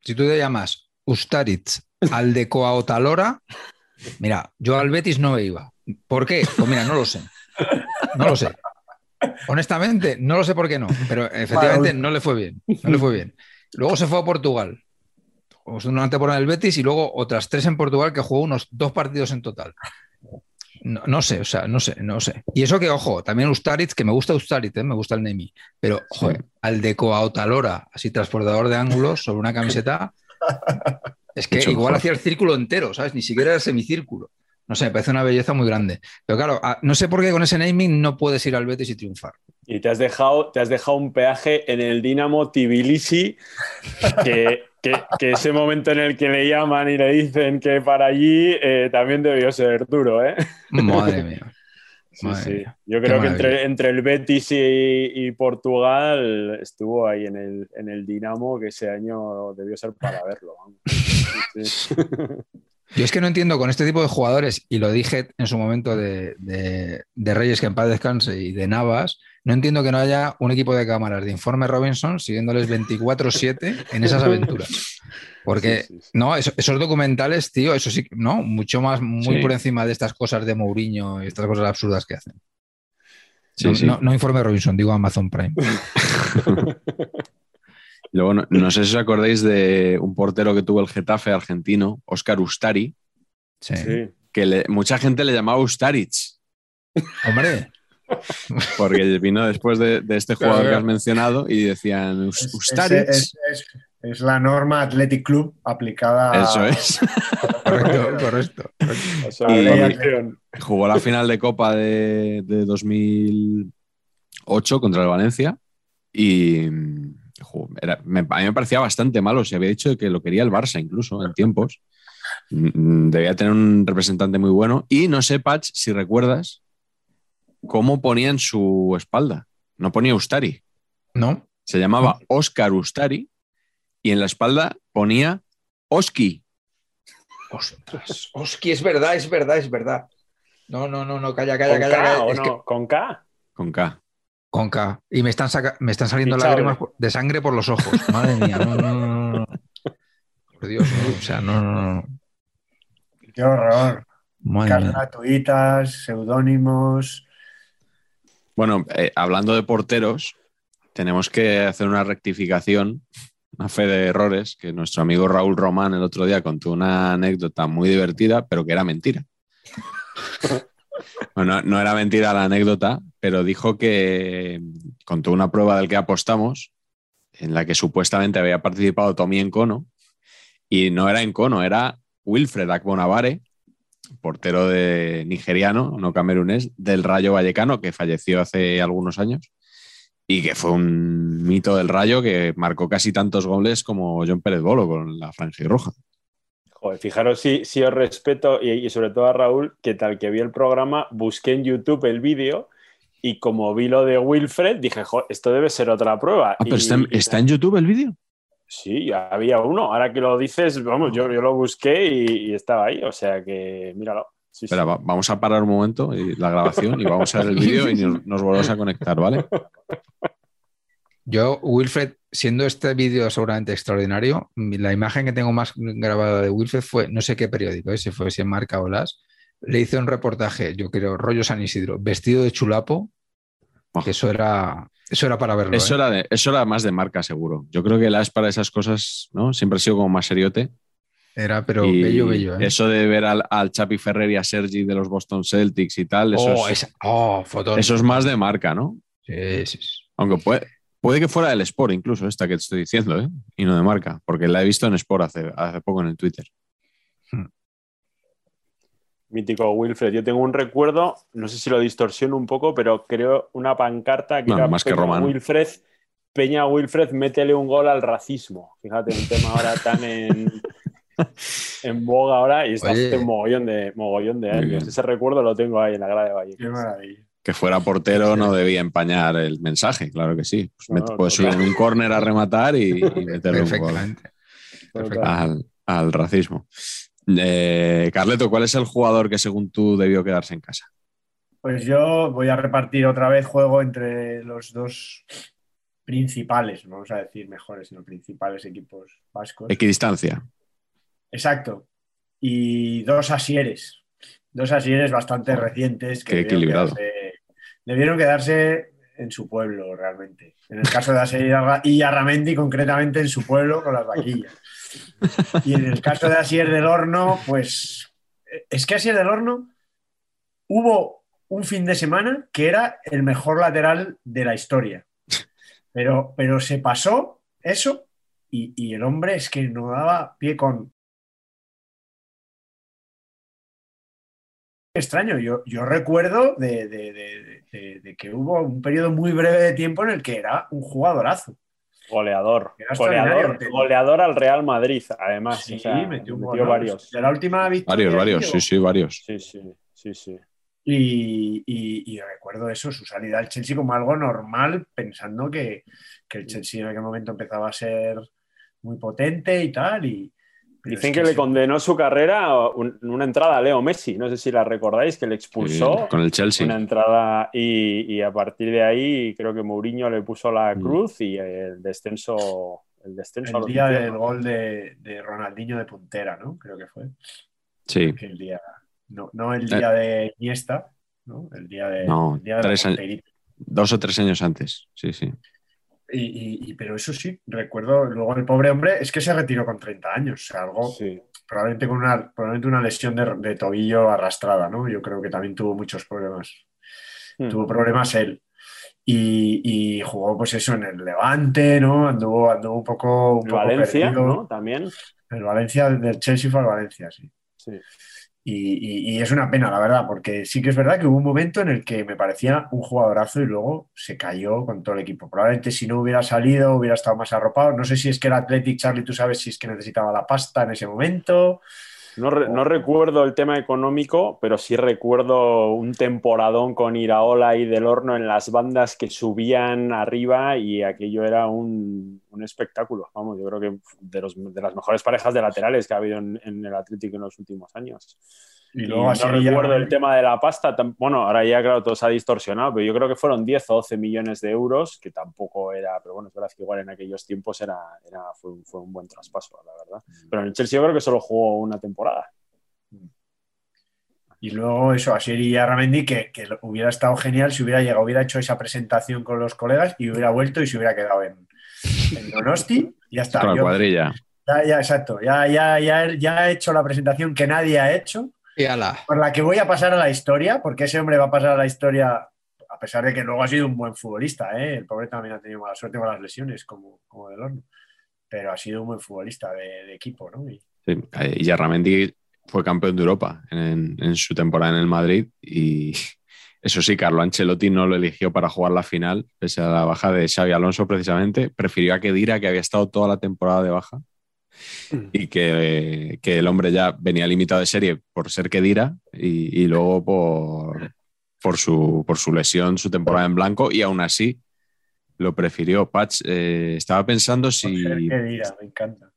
Si tú te llamas Ustaritz Aldecoa o Talora, mira, yo al Betis no iba. ¿Por qué? Pues mira, no lo sé. No lo sé. Honestamente, no lo sé por qué no, pero efectivamente no le fue bien. No le fue bien. Luego se fue a Portugal. Pues una temporada en el Betis y luego otras tres en Portugal que jugó unos dos partidos en total. No, no sé, o sea, no sé, no sé. Y eso que, ojo, también Ustaritz, que me gusta Ustaritz, ¿eh? me gusta el Nemi, pero joder, al de Coautalora, así transportador de ángulos sobre una camiseta, es que igual mejor. hacía el círculo entero, ¿sabes? Ni siquiera el semicírculo. No sé, me parece una belleza muy grande. Pero claro, ah, no sé por qué con ese naming no puedes ir al Betis y triunfar. Y te has dejado, te has dejado un peaje en el Dinamo Tbilisi, que, que- que ese momento en el que le llaman y le dicen que para allí eh, también debió ser duro, ¿eh? Madre mía. Sí, Madre sí. Yo creo que entre, entre el Betis y, y Portugal estuvo ahí en el, en el Dinamo, que ese año debió ser para verlo. sí. Yo es que no entiendo con este tipo de jugadores, y lo dije en su momento de, de- de Reyes que en paz descanse y de Navas, no entiendo que no haya un equipo de cámaras de Informe Robinson siguiéndoles 24-7 en esas aventuras. Porque, Sí, sí, sí. no, eso- esos documentales, tío, eso sí, que- no, mucho más, muy Sí. por encima de estas cosas de Mourinho y estas cosas absurdas que hacen. Sí, no, sí. no- no Informe Robinson, digo Amazon Prime. Luego, no, no sé si os acordáis de un portero que tuvo el Getafe argentino, Oscar Ustari, Sí. Sí. que le- mucha gente le llamaba Ustaritz, Hombre, porque vino después de, de este jugador Claro, que has mencionado y decían "Us- Es, Ustaritz. es- es- es la norma Athletic Club aplicada a- Eso es. correcto, correcto. O sea, Y- la acción. Jugó la final de Copa de, de 2008 contra el Valencia y jo, era- me- a mí me parecía bastante malo. Se había dicho que lo quería el Barça incluso en tiempos. Mm, Debía tener un representante muy bueno. Y no sé, Patch, si recuerdas cómo ponía en su espalda. No ponía Ustari. ¿No? Se llamaba Oscar Ustari y en la espalda ponía Oski. Ostras, Oski, es verdad, es verdad, es verdad. No, no, no, no, calla, calla, ¿Con calla. K calla. o Es que- no? ¿Con K? Con K. Con K. Y me están, saca- me están saliendo lágrimas de sangre por los ojos. Madre mía, no, no, no, no. Por Dios, no, o sea, no, no, no. Qué horror. Cartas gratuitas, seudónimos. Bueno, eh, hablando de porteros, tenemos que hacer una rectificación una fe de errores, que nuestro amigo Raúl Román el otro día contó una anécdota muy divertida, pero que era mentira. bueno, no era mentira la anécdota, pero dijo que contó una prueba del que apostamos, en la que supuestamente había participado Tommy Encono, y no era Encono, era Wilfred Akbonavare, portero de nigeriano, no camerunés, del Rayo Vallecano, que falleció hace algunos años y que fue un mito del Rayo que marcó casi tantos goles como John Pérez Bolo con la franja y roja. Joder, fijaros si, si os respeto y, sobre todo a Raúl, que tal que vi el programa, busqué en YouTube el vídeo y como vi lo de Wilfred, dije, Joder, esto debe ser otra prueba. Ah, pero está, en YouTube el vídeo. Sí, había uno. Ahora que lo dices, vamos, yo, yo lo busqué y, estaba ahí. O sea que, míralo. Espera, vamos a parar un momento la grabación y vamos a ver el vídeo y nos, volvemos a conectar, ¿vale? Yo, Wilfred, siendo este vídeo seguramente extraordinario, la imagen que tengo más grabada de Wilfred fue, no sé qué periódico, ¿eh? si fue si en Marca o Las, le hice un reportaje, yo creo, rollo San Isidro, vestido de chulapo, que eso era, eso era para verlo. Eso, ¿eh? era eso era más de marca, seguro. Yo creo que Las para esas cosas, ¿no? Siempre ha sido como más seriote. Era, pero bello, bello. ¿eh? Eso de ver al, al, Chapi Ferrer y a Sergi de los Boston Celtics y tal, eso, oh, es, oh, eso es más de marca, ¿no? Sí, sí, sí. Aunque puede, puede que fuera del Sport, incluso esta que te estoy diciendo, ¿eh? y no de marca, porque la he visto en Sport hace, hace poco en el Twitter. Hmm. Mítico Wilfred. Yo tengo un recuerdo, no sé si lo distorsiono un poco, pero creo una pancarta que era más que Román. Wilfred. Peña Wilfred, métele un gol al racismo. Fíjate, un tema ahora tan en, en boga ahora y está hace un mogollón de, mogollón de años. Ese recuerdo lo tengo ahí en la grada de Valle. Qué maravilla. Que fuera portero no debía empañar el mensaje, claro que sí. Pues puedes subir en un córner a rematar y, meterle un gol al, al, racismo. Eh, Carleto, ¿cuál es el jugador que según tú debió quedarse en casa? Pues yo voy a repartir otra vez juego entre los dos principales, vamos a decir mejores, sino principales equipos vascos. Equidistancia. Exacto. Y dos asieres. Dos asieres bastante recientes. Que Qué equilibrado. debieron quedarse en su pueblo, realmente. En el caso de Asier y Arramendi, concretamente en su pueblo, con las vaquillas. Y en el caso de Asier del Horno, pues es que Asier del Horno hubo un fin de semana que era el mejor lateral de la historia. Pero, pero se pasó eso y, y el hombre es que no daba pie con, extraño. Yo, yo recuerdo de, que hubo un periodo muy breve de tiempo en el que era un jugadorazo. Goleador. Goleador, goleador, al Real Madrid, además. Sí, metió, varios. De la última victoria. Varios, varios, sí, sí, varios. Sí, sí, sí, sí. Y, recuerdo eso, su salida al Chelsea como algo normal, pensando que, que el Chelsea en aquel momento empezaba a ser muy potente y tal. Y, Dicen que, le condenó su carrera una entrada a Leo Messi, no sé si la recordáis, que le expulsó con el Chelsea. una entrada y, a partir de ahí creo que Mourinho le puso la mm. cruz y el descenso. El, descenso el día del gol de, Ronaldinho de puntera, ¿no? Creo que fue. Sí. El día, no, el eh. día de Iniesta, ¿no? El día de, no, dos o tres años antes, sí, sí. Y, pero eso sí, recuerdo, luego el pobre hombre es que se retiró con 30 años, o sea, algo probablemente con una, probablemente una lesión de, tobillo arrastrada, ¿no? Yo creo que también tuvo muchos problemas. Hmm. Tuvo problemas él. Y, jugó, pues eso, en el Levante, ¿no? Anduvo, anduvo un poco. Un Valencia, ¿no? También. El Valencia, del Chelsea fue al Valencia, sí. Sí. Y, es una pena, la verdad, porque sí que es verdad que hubo un momento en el que me parecía un jugadorazo y luego se cayó con todo el equipo. Probablemente si no hubiera salido, hubiera estado más arropado. No sé si es que era Athletic, Charlie, tú sabes si es que necesitaba la pasta en ese momento. No, recuerdo el tema económico, pero sí recuerdo un temporadón con Iraola y Del Horno en las bandas que subían arriba y aquello era un, espectáculo. Vamos, yo creo que de, las mejores parejas de laterales que ha habido en el Atlético en los últimos años. Y luego no recuerdo el tema de la pasta. Bueno, ahora ya, claro, todo se ha distorsionado, pero yo creo que fueron 10 o 12 millones de euros, que tampoco era, pero bueno, es verdad que igual en aquellos tiempos era, fue, un buen traspaso, la verdad. Mm. Pero en el Chelsea yo creo que solo jugó una temporada. Y luego eso, Asier y Arramendi, que, que, hubiera estado genial si hubiera llegado, hubiera hecho esa presentación con los colegas y hubiera vuelto y se hubiera quedado en, en Donosti, y ya está. Con la Yo- cuadrilla. ya, ya, exacto. Ya, ya, ya, ya he hecho la presentación que nadie ha hecho, Y ala. por la que voy a pasar a la historia, porque ese hombre va a pasar a la historia, a pesar de que luego ha sido un buen futbolista, ¿eh? El pobre también ha tenido mala suerte con las lesiones, como, como del horno. Pero ha sido un buen futbolista de, de equipo, ¿no? Y- Sí, eh, y Yarramendi fue campeón de Europa en, en su temporada en el Madrid y eso sí, Carlo Ancelotti no lo eligió para jugar la final, pese a la baja de Xavi Alonso precisamente, prefirió a Kedira, que había estado toda la temporada de baja y que, que el hombre ya venía limitado de serie por ser Kedira y, y luego por, por, su, por su lesión, su temporada en blanco y aún así lo prefirió. Patch, eh, estaba pensando si me encanta.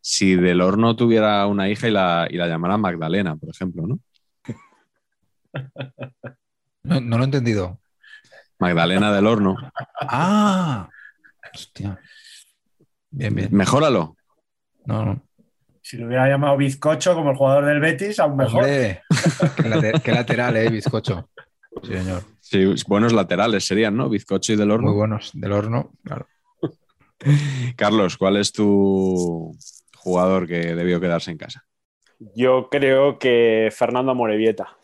si Del Horno tuviera una hija y la, y la llamara Magdalena, por ejemplo, ¿no? No, no lo he entendido. Magdalena del Horno. Ah, hostia. Bien, bien. Mejóralo. No, no. Si lo hubiera llamado Bizcocho como el jugador del Betis, aún mejor. Hombre, qué, late- qué lateral, eh, bizcocho. Sí, señor. Sí, buenos laterales serían, ¿no? Bizcocho y Del Horno. Muy buenos. Del horno, claro. Carlos, ¿cuál es tu jugador que debió quedarse en casa? Yo creo que Fernando Amorebieta.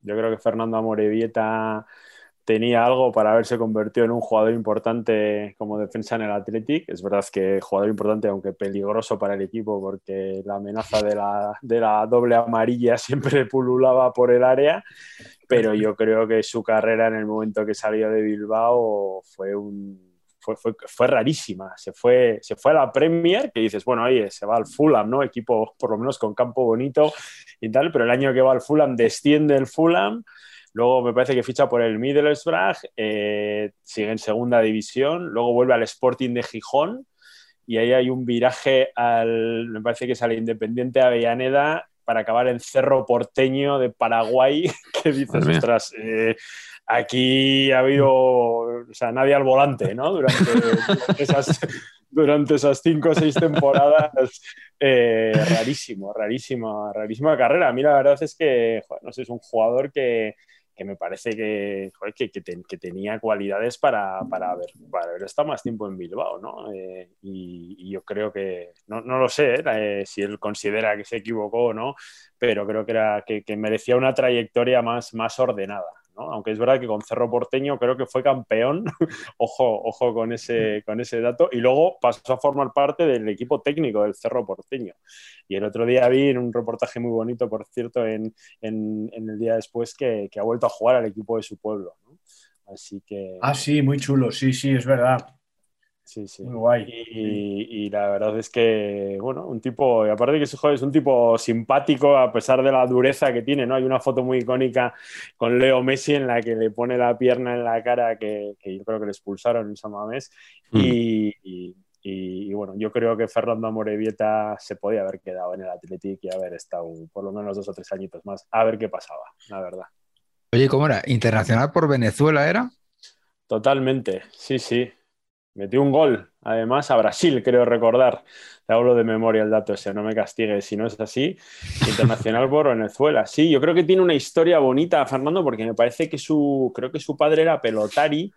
Yo creo que Fernando Amorebieta tenía algo para haberse convertido en un jugador importante como defensa en el Athletic. Es verdad que jugador importante, aunque peligroso para el equipo, porque la amenaza de la, de la doble amarilla siempre pululaba por el área. Pero yo creo que su carrera en el momento que salió de Bilbao fue un, fue, fue, fue, rarísima. Se fue, se fue a la Premier, que dices, bueno, oye, se va al Fulham, ¿no? Equipo por lo menos con campo bonito y tal, pero el año que va al Fulham desciende el Fulham. Luego me parece que ficha por el Middlesbrough, eh, sigue en segunda división, luego vuelve al Sporting de Gijón y ahí hay un viraje al, me parece que es al Independiente Avellaneda para acabar en Cerro Porteño de Paraguay, que dices, ostras, eh, aquí ha habido, o sea, nadie al volante, ¿no? Durante, durante esas, durante esas cinco o seis temporadas. Eh, rarísimo, rarísima, rarísima carrera. A mí la verdad es que, joder, no sé, es un jugador que, que me parece que, que, que, ten, que, tenía cualidades para, para, haber, para haber estado más tiempo en Bilbao, ¿no? Eh, y, yo creo que, no, no lo sé eh, si él considera que se equivocó o no, pero creo que, era, que, que merecía una trayectoria más, más ordenada. ¿No? Aunque es verdad que con Cerro Porteño creo que fue campeón, ojo, ojo con ese, con ese dato, y luego pasó a formar parte del equipo técnico del Cerro Porteño. Y el otro día vi en un reportaje muy bonito, por cierto, en, en, el día después, que, ha vuelto a jugar al equipo de su pueblo. Así que... Ah, sí, muy chulo, sí, sí, es verdad. Sí, sí. Muy guay. Y, y, la verdad es que, bueno, un tipo, y aparte de que joder, es un tipo simpático a pesar de la dureza que tiene, ¿no? Hay una foto muy icónica con Leo Messi en la que le pone la pierna en la cara que, que yo creo que le expulsaron en San Mamés. Mm. Y, y, y, bueno, yo creo que Fernando Amorebieta se podía haber quedado en el Athletic y haber estado por lo menos dos o tres añitos más, a ver qué pasaba, la verdad. Oye, ¿cómo era? ¿Internacional por Venezuela era? Totalmente, sí, sí. Metió un gol, además, a Brasil, creo recordar. Te hablo de memoria el dato ese, no me castigues si no es así. Internacional por Venezuela. Sí, yo creo que tiene una historia bonita, Fernando, porque me parece que su, creo que su padre era pelotari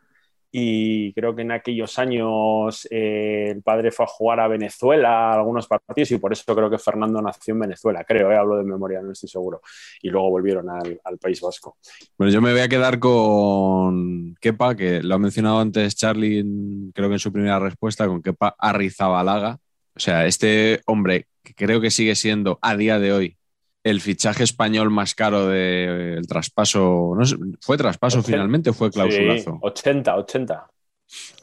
y creo que en aquellos años eh, el padre fue a jugar a Venezuela algunos partidos y por eso creo que Fernando nació en Venezuela, creo, eh, hablo de memoria, no estoy seguro. Y luego volvieron al, al, País Vasco. Bueno, yo me voy a quedar con Kepa, que lo ha mencionado antes Charlie, creo que en su primera respuesta, con Kepa Arrizabalaga. O sea, este hombre que creo que sigue siendo a día de hoy el fichaje español más caro del de, traspaso. No sé, ¿Fue traspaso 80, finalmente o fue clausulazo? Sí, 80, 80.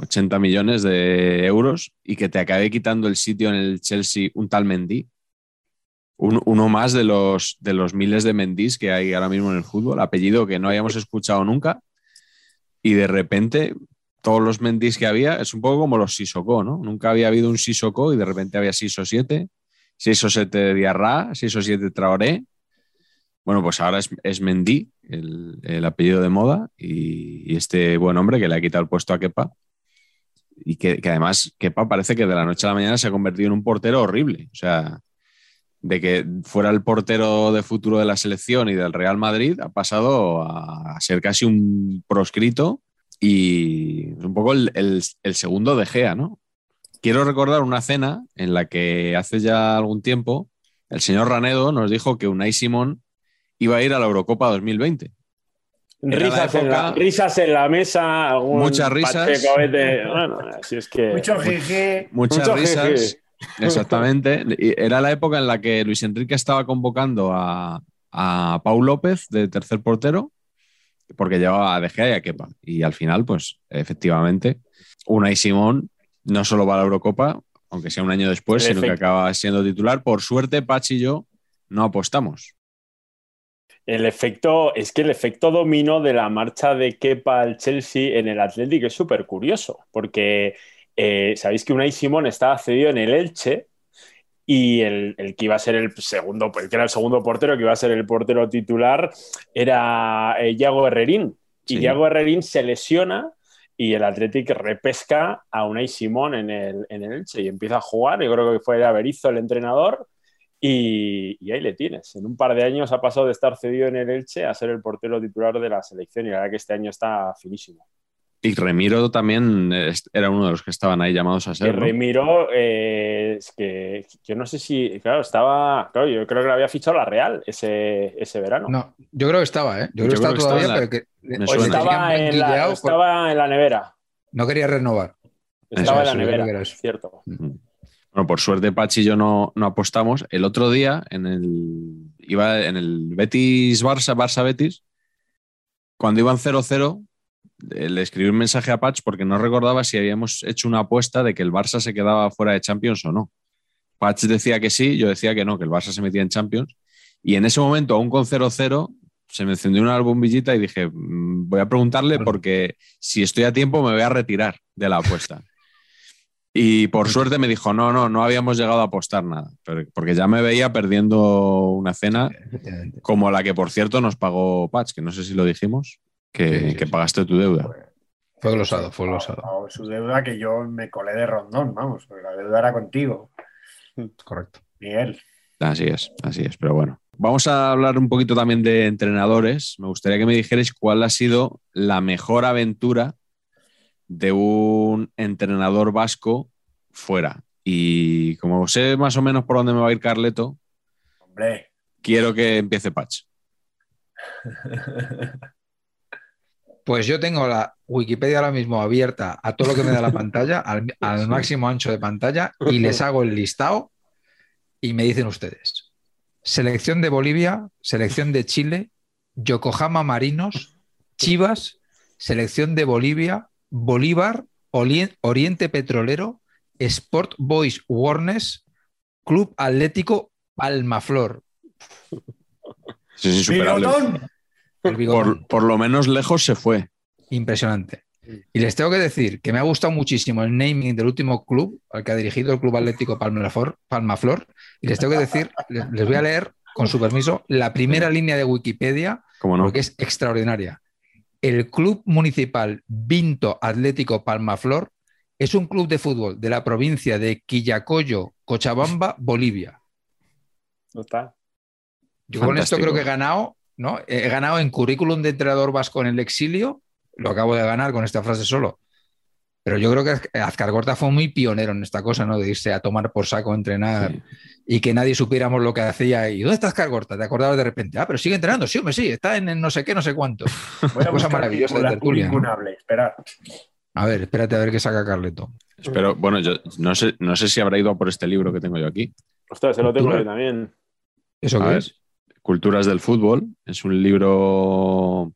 80 millones de euros y que te acabe quitando el sitio en el Chelsea un tal Mendy. Un, uno más de los, de los miles de Mendís que hay ahora mismo en el fútbol, apellido que no habíamos escuchado nunca. Y de repente, todos los Mendís que había es un poco como los Sissoko, ¿no? Nunca había habido un Sissoko y de repente había 6 o 7 6 o 7 Diarra, 6 o 7 Traoré. Bueno, pues ahora es, es Mendy, el, el, apellido de moda, y, este buen hombre que le ha quitado el puesto a Kepa. Y que, que, además Kepa parece que de la noche a la mañana se ha convertido en un portero horrible. O sea, de que fuera el portero de futuro de la selección y del Real Madrid, ha pasado a, a ser casi un proscrito y un poco el, el, el segundo de Gea, ¿no? Quiero recordar una cena en la que hace ya algún tiempo el señor Ranedo nos dijo que Unai Simón iba a ir a la Eurocopa 2020. Era la Risas, en la, risas en la mesa. algún Muchas risas. Pacheco, vete- Bueno, así es que. Mucho jeje. Muchas Mucho risas. jeje. Exactamente. Y Era la época en la que Luis Enrique estaba convocando a, a Pau López de tercer portero, porque llevaba a De Gea y a Kepa. Y al final, pues efectivamente, Unai Simón no solo va a la Eurocopa, aunque sea un año después, sino que acaba siendo titular. Por suerte, Pachi y yo no apostamos. El efecto, es que el efecto dominó de la marcha de Kepa al Chelsea en el Atlético es súper curioso, porque eh, sabéis que Unai Simón estaba cedido en el Elche y el, el que iba a ser el segundo, el que era el segundo portero, que iba a ser el portero titular, era eh, Iago Herrerín. Y. Iago Herrerín se lesiona y el Atlético repesca a Unai Simón en el, en el Elche y empieza a jugar. Yo creo que fue Averizo el entrenador y, y ahí le tienes. En un par de años ha pasado de estar cedido en el Elche a ser el portero titular de la selección y la verdad que este año está finísimo. Y Remiro también era uno de los que estaban ahí llamados a ser. ¿no? Remiro, eh, es que yo no sé si, claro, estaba, claro, yo creo que lo había fichado la Real ese, ese verano. No, yo creo que estaba, ¿eh? Yo creo Yo que estaba creo que estaba todavía, en la- pero que o estaba en, la, Blanquilleado o estaba en la nevera. no quería renovar. Estaba Eso, en la nevera, era eso. cierto. Bueno, por suerte Pachi y yo no, no apostamos. El otro día en el iba en el Betis Barça, Barça Betis, cuando iban 0-0, eh, le escribí un mensaje a Patch porque no recordaba si habíamos hecho una apuesta de que el Barça se quedaba fuera de Champions o no. Patch decía que sí, yo decía que no, que el Barça se metía en Champions. Y en ese momento, aún con 0-0, se me encendió una bombillita y dije, "Mm, voy a preguntarle porque si estoy a tiempo me voy a retirar de la apuesta. Y por suerte me dijo, no, no, no habíamos llegado a apostar nada, porque ya me veía perdiendo una cena como la que, por cierto, nos pagó Patch, que no sé si lo dijimos, que, Sí, sí, que sí. pagaste tu deuda. Fue glosado, fue glosado. Su deuda que yo me colé de rondón, vamos, porque la deuda era contigo, Correcto. Miguel. Así es, así es, pero bueno. Vamos a hablar un poquito también de entrenadores. Me gustaría que me dijerais cuál ha sido la mejor aventura de un entrenador vasco fuera. Y como sé más o menos por dónde me va a ir Carleto, Hombre, quiero que empiece Patch. Pues yo tengo la Wikipedia ahora mismo abierta a todo lo que me da la pantalla, al, al máximo ancho de pantalla, y les hago el listado y me dicen ustedes. Selección de Bolivia, selección de Chile, Yokohama Marinos, Chivas, selección de Bolivia, Bolívar, Oriente Petrolero, Sport Boys Warnes, Club Atlético Palmaflor. Sí, es insuperable. Por, por lo menos lejos se fue. Impresionante. Y les tengo que decir que me ha gustado muchísimo el naming del último club al que ha dirigido el Club Atlético Palmaflor. Palmaflor y les tengo que decir, les, les voy a leer, con su permiso, la primera línea de Wikipedia, no. porque es extraordinaria. El Club Municipal Vinto Atlético Palmaflor es un club de fútbol de la provincia de Quillacollo, Cochabamba, Bolivia. ¿No está? Yo con esto creo que he ganado, ¿no? He ganado en currículum de entrenador vasco en el exilio, lo acabo de ganar con esta frase solo. Pero yo creo que Azcargorta fue muy pionero en esta cosa, ¿no? De irse a tomar por saco a entrenar Sí. y que nadie supiéramos lo que hacía. ¿Y dónde está Azcargorta? Te acordabas de repente. Ah, pero sigue entrenando. Sí, hombre, sí, está en, en no sé qué, no sé cuánto. Voy a Cosa maravillosa de tertulia, ¿no? Esperad. A ver, espérate a ver qué saca Carleto. Espero, bueno, yo no sé, no sé si habrá ido a por este libro que tengo yo aquí. Ostras, se lo tengo yo también. ¿Eso A qué ver. es? Culturas del fútbol. Es un libro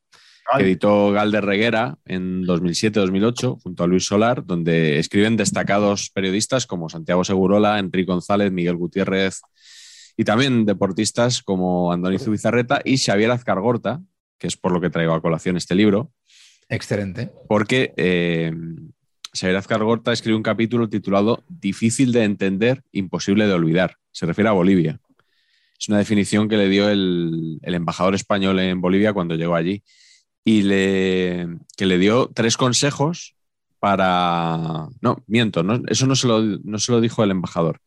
que editó Galder Reguera en 2007-2008 junto a Luis Solar, donde escriben destacados periodistas como Santiago Segurola, Enrique González, Miguel Gutiérrez y también deportistas como Andoni Zubizarreta y Xavier Azcargorta, que es por lo que traigo a colación este libro, Excelente. porque eh, Xavier Azcargorta escribe un capítulo titulado Difícil de entender, imposible de olvidar. Se refiere a Bolivia. Es una definición que le dio el, embajador español en Bolivia cuando llegó allí y le, que le dio tres consejos para... No, miento, no, eso no se, lo, no se lo dijo el embajador.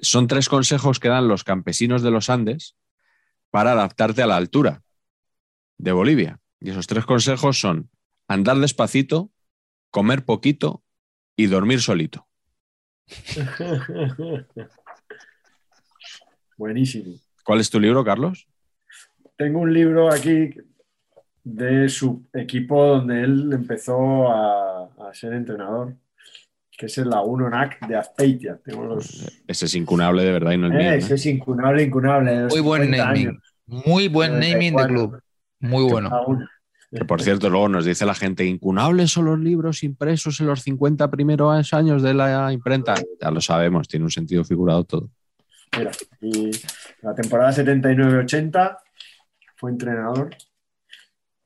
Son tres consejos que dan los campesinos de los Andes para adaptarte a la altura de Bolivia. Y esos tres consejos son andar despacito, comer poquito y dormir solito. Buenísimo. ¿Cuál es tu libro, Carlos? Tengo un libro aquí de su equipo donde él empezó a, a ser entrenador, que es el Laguna NAC de Azpeitia. Tengo los... Ese es incunable de verdad y no el mío. Eh, ¿eh? ese es incunable, incunable. Muy buen 50 naming. años. Muy buen naming de 94. club. Muy bueno. Que por cierto, luego nos dice la gente, incunables son los libros impresos en los 50 primeros años de la imprenta. Ya lo sabemos, tiene un sentido figurado todo. Mira, y la temporada 79-80 fue entrenador.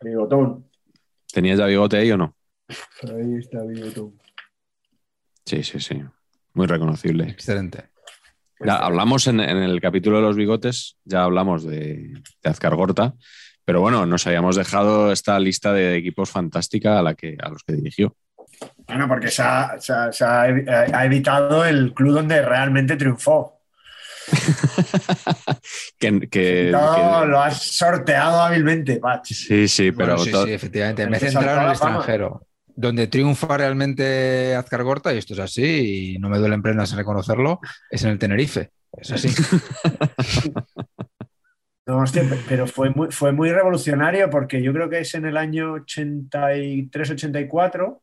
Bigotón. ¿Tenías ya bigote ahí o no? Ahí está Bigotón. Sí, sí, sí. Muy reconocible. Excelente. Ya hablamos en, en el capítulo de los bigotes, ya hablamos de, de Azcar Gorta, pero bueno, nos habíamos dejado esta lista de equipos fantástica a, la que, a los que dirigió. Bueno, porque se ha, se ha- se ha evi- ha evitado el club donde realmente triunfó. que, que- No, que- lo has sorteado hábilmente, Pach. sí, sí, pero Bueno, sí, efectivamente. Me he centrado en el extranjero. Donde triunfa realmente Azcar Gorta, y esto es así, y no me duelen prendas en reconocerlo, es en el Tenerife. Es así. No, hostia, pe- pero fue muy, fue muy revolucionario porque yo creo que es en el año 83-84.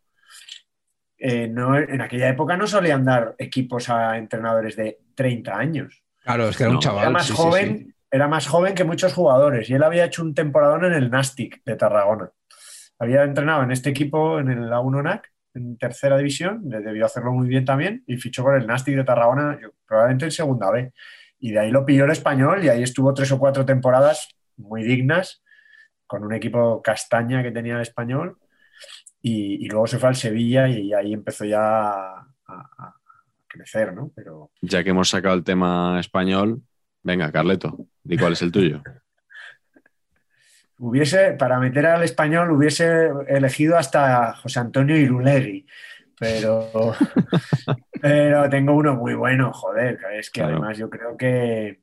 eh, no, en aquella época no solían dar equipos a entrenadores de 30 años. Claro, es que era No, un chaval. Era más sí, sí, joven, sí. era más joven que muchos jugadores y él había hecho un temporadón en el Nastic de Tarragona. Había entrenado en este equipo, en el A1 NAC, en tercera división, le debió hacerlo muy bien también y fichó con el Nastic de Tarragona, yo- probablemente en segunda B. Y de ahí lo pilló el español y ahí estuvo tres o cuatro temporadas muy dignas con un equipo castaña que tenía el español y, y luego se fue al Sevilla y ahí empezó ya crecer, ¿no? Pero ya que hemos sacado el tema español, venga, Carleto, di cuál es el tuyo. Hubiese, para meter al español, hubiese elegido hasta José Antonio Irulegui, pero, pero tengo uno muy bueno, joder, es que Claro. además yo creo que,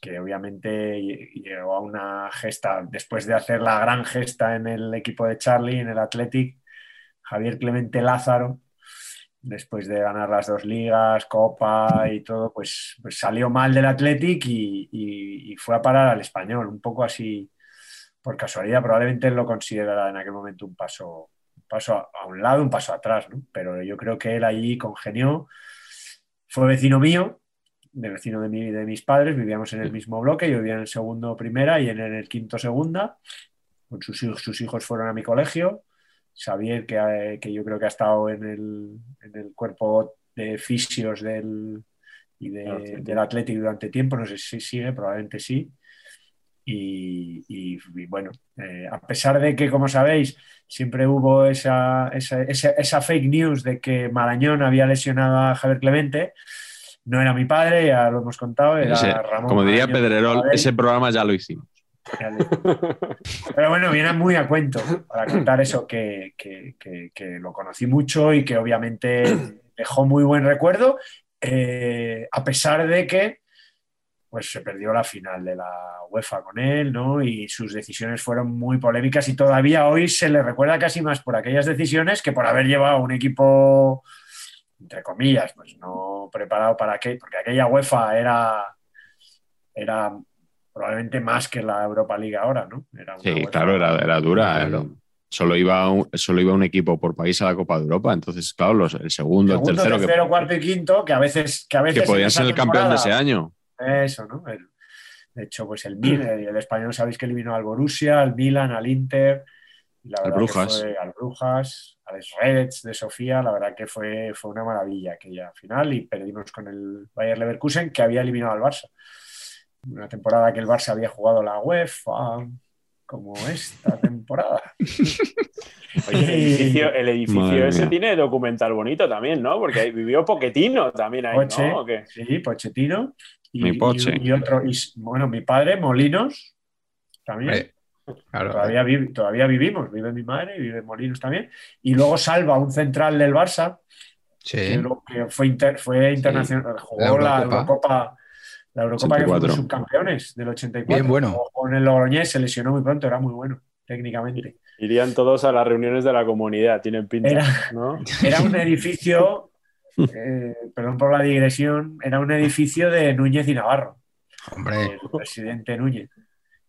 que obviamente lle- llegó a una gesta, después de hacer la gran gesta en el equipo de Charlie, en el Athletic, Javier Clemente Lázaro, después de ganar las dos ligas, Copa y todo, pues, pues salió mal del Athletic y, fue a parar al español, un poco así por casualidad, probablemente él lo considerara en aquel momento un paso, paso a, un lado, un paso atrás. Pero yo creo que él allí congenió, fue vecino mío, de vecino de, mi- de mis padres, vivíamos en el mismo bloque, yo vivía en el segundo primera y en el quinto segunda, sus hijos fueron a mi colegio, Xavier, que, ha- que yo creo que ha estado en el, en el cuerpo de fisios del, y de- Athletic. del Athletic durante tiempo, no sé si sigue, probablemente sí. Y, y- y bueno, eh, a pesar de que, como sabéis, siempre hubo esa, esa, esa- esa fake news de que Marañón había lesionado a Javier Clemente, no era mi padre, ya lo hemos contado, era Ese- Ramón. como diría Marañón, Pedrerol, ese programa ya lo hicimos. Pero bueno, viene muy a cuento para contar eso, que, que- que- lo conocí mucho y que obviamente dejó muy buen recuerdo, eh, a pesar de que pues se perdió la final de la UEFA con él, ¿no? Y sus decisiones fueron muy polémicas y todavía hoy se le recuerda casi más por aquellas decisiones que por haber llevado un equipo, entre comillas, pues no preparado para qué, porque aquella UEFA era, era probablemente más que la Europa League ahora, ¿no? Era una Sí, claro, era, era dura. Solo iba, un, solo iba un equipo por país a la Copa de Europa. Entonces, claro, los- el segundo, Segundo, el tercero, tercero, que, cuarto y quinto, que a veces... Que, a veces que podían ser el campeón de ese año. Eso, ¿no? El- de hecho, pues el Milan, el español sabéis que eliminó al Borussia, al Milan, al Inter, y la Al verdad Brujas. que fue al Brujas, al Reds de Sofía, la verdad que fue, fue una maravilla aquella final y perdimos con el Bayer Leverkusen que había eliminado al Barça. Una temporada que el Barça había jugado la UEFA, como esta temporada. Oye, el edificio, el edificio Madre ese mía. tiene documental bonito también, ¿no? Porque ahí vivió Poquetino también ahí, Poche. ¿no? Sí, Pochettino. Y, Mi Poche. y- y otro, y, bueno, mi padre, Molinos, también. Claro. Todavía, vivi- todavía vivimos, vive mi madre, vive Molinos también. Y luego Salva, un central del Barça, Sí. que, fue, inter- fue internacional, jugó La la Eurocopa. La Eurocopa que fuimos 84. subcampeones del 84. Bien bueno. Con el Logroñés se lesionó muy pronto, era muy bueno, técnicamente. Irían todos a las reuniones de la comunidad, tienen pinta, Era- ¿no? Era un edificio eh, perdón por la digresión, era un edificio de Núñez y Navarro, Hombre, el presidente Núñez.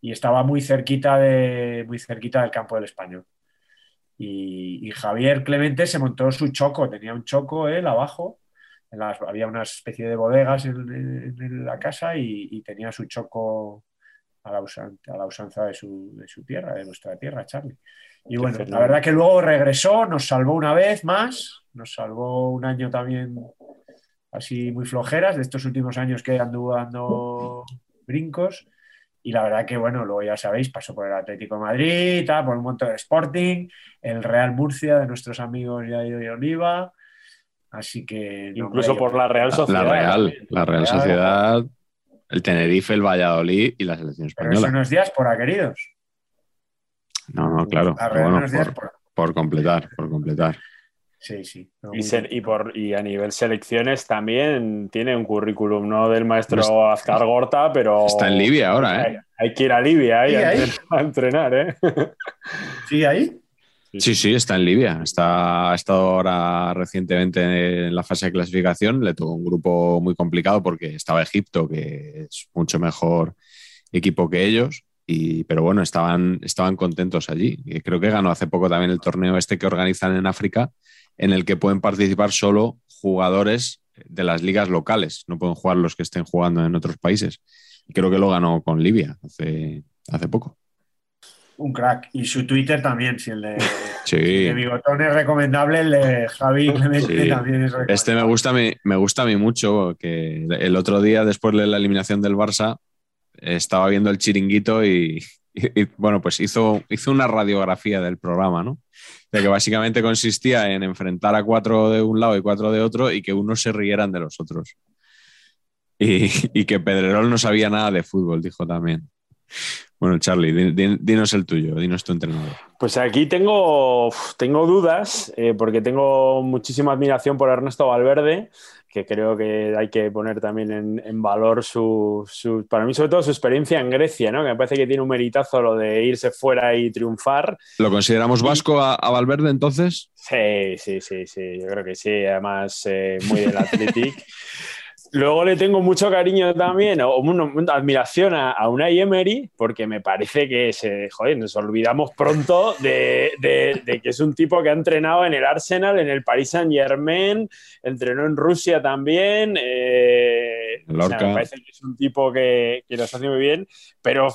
Y estaba muy cerquita, de, muy cerquita del campo del español. Y, y Javier Clemente se montó su choco, tenía un choco él abajo, en las- había una especie de bodegas en, en- en la casa y, y tenía su choco a la, usan- a la usanza de su, de su tierra, de nuestra tierra, Charlie. Y bueno, la verdad que luego regresó, nos salvó una vez más, nos salvó un año también así muy flojeras, de estos últimos años que anduvo dando brincos. Y la verdad que, bueno, luego ya sabéis, pasó por el Atlético de Madrid, por un montón de Sporting, el Real Murcia de nuestros amigos Yayo y Oliva. Así que. no, Incluso por la Real Sociedad. La Real, también. la Real Claro. Sociedad, el Tenerife, el Valladolid y la selección Pero eso española. no es diáspora, queridos. No, no, claro. La pero Real bueno, no es por, diáspora. por completar, por completar. Sí, sí. no, Y, por, y a nivel selecciones también tiene un currículum, no del maestro No Azcar Gorta, pero. Está en Libia ahora, Hay, ¿eh? hay que ir a Libia ahí Sí, a, ahí. entrenar, a entrenar, ¿eh? ¿Sí, ahí? Sí, sí, está en Libia. Está, ha estado ahora recientemente en la fase de clasificación. Le tocó un grupo muy complicado porque estaba Egipto, que es mucho mejor equipo que ellos. Y, pero bueno, estaban, estaban contentos allí. Y creo que ganó hace poco también el torneo este que organizan en África, en el que pueden participar solo jugadores de las ligas locales. No pueden jugar los que estén jugando en otros países. Y creo que lo ganó con Libia hace, hace poco. Un crack. Y su Twitter también, si el de, Sí. de Bigotón es recomendable, el de Javi Clemente Sí. también es recomendable. Este me gusta, a mí- me gusta a mí mucho, que el otro día, después de la eliminación del Barça, estaba viendo el chiringuito y, y- y, bueno, pues hizo, hizo una radiografía del programa, ¿no? De que básicamente consistía en enfrentar a cuatro de un lado y cuatro de otro y que unos se rieran de los otros. Y, y que Pedrerol no sabía nada de fútbol, dijo también. Bueno, Charlie, di- di- dinos el tuyo, dinos tu entrenador. Pues aquí tengo, tengo dudas, eh, porque tengo muchísima admiración por Ernesto Valverde, que creo que hay que poner también en, en valor su, su- para mí sobre todo su experiencia en Grecia, ¿no? que me parece que tiene un meritazo lo de irse fuera y triunfar. ¿Lo consideramos vasco a, a Valverde entonces? Sí, sí, sí, sí, yo creo que sí, además eh, muy del Athletic. Luego le tengo mucho cariño también, o una, una admiración a, a Unai Emery, porque me parece que se, joder, nos olvidamos pronto de, de- de que es un tipo que ha entrenado en el Arsenal, en el Paris Saint Germain, entrenó en Rusia también. eh, o sea, me parece que es un tipo que, que está haciendo muy bien, pero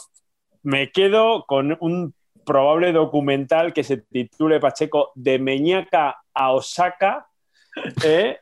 me quedo con un probable documental que se titule Pacheco de Meñaca a Osaka. ¿eh?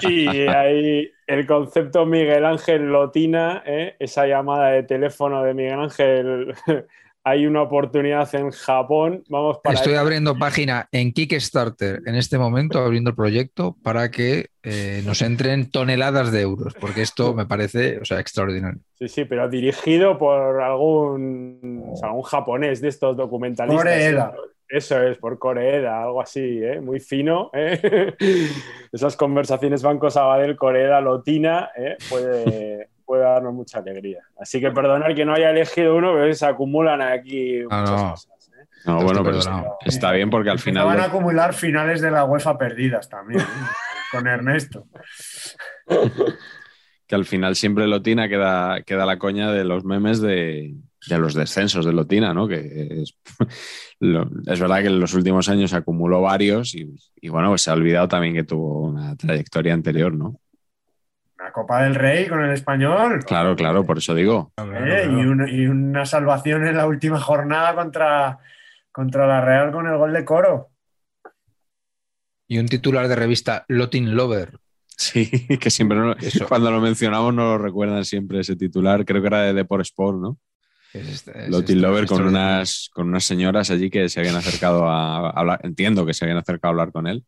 Y ahí el concepto Miguel Ángel Lotina, ¿eh? esa llamada de teléfono de Miguel Ángel, hay una oportunidad en Japón, vamos para Estoy abriendo página en Kickstarter en este momento, abriendo el proyecto para que eh, nos entren toneladas de euros, porque esto me parece o sea, extraordinario. Sí, sí, pero dirigido por algún, o sea, un japonés de estos documentalistas. Koreeda. Eso es, por Coreeda, algo así, ¿eh? muy fino. ¿eh? Esas conversaciones Banco Sabadell, Coreeda, Lotina, ¿eh? puede, puede darnos mucha alegría. Así que perdonar que no haya elegido uno, pero se acumulan aquí Ah, muchas no. cosas. ¿eh? No, bueno, pero perdonado. está bien porque al final... van a acumular finales de la UEFA perdidas también, ¿eh? con Ernesto. que al final siempre Lotina queda, queda la coña de los memes de, de los descensos de Lotina, ¿no? Que es, lo- es verdad que en los últimos años acumuló varios y, y, bueno, pues se ha olvidado también que tuvo una trayectoria anterior, ¿no? Una Copa del Rey con el español. Claro, claro, por eso digo. ¿eh? Y, un- y una salvación en la última jornada contra, contra la Real con el gol de Coro. Y un titular de revista Lotin Lover. Sí, que siempre no- cuando lo mencionamos no lo recuerdan siempre ese titular, creo que era de Depor Sport, ¿no? Es es Lotin extra- Lover con unas, con unas señoras allí que se habían acercado a hablar, entiendo que se habían acercado a hablar con él.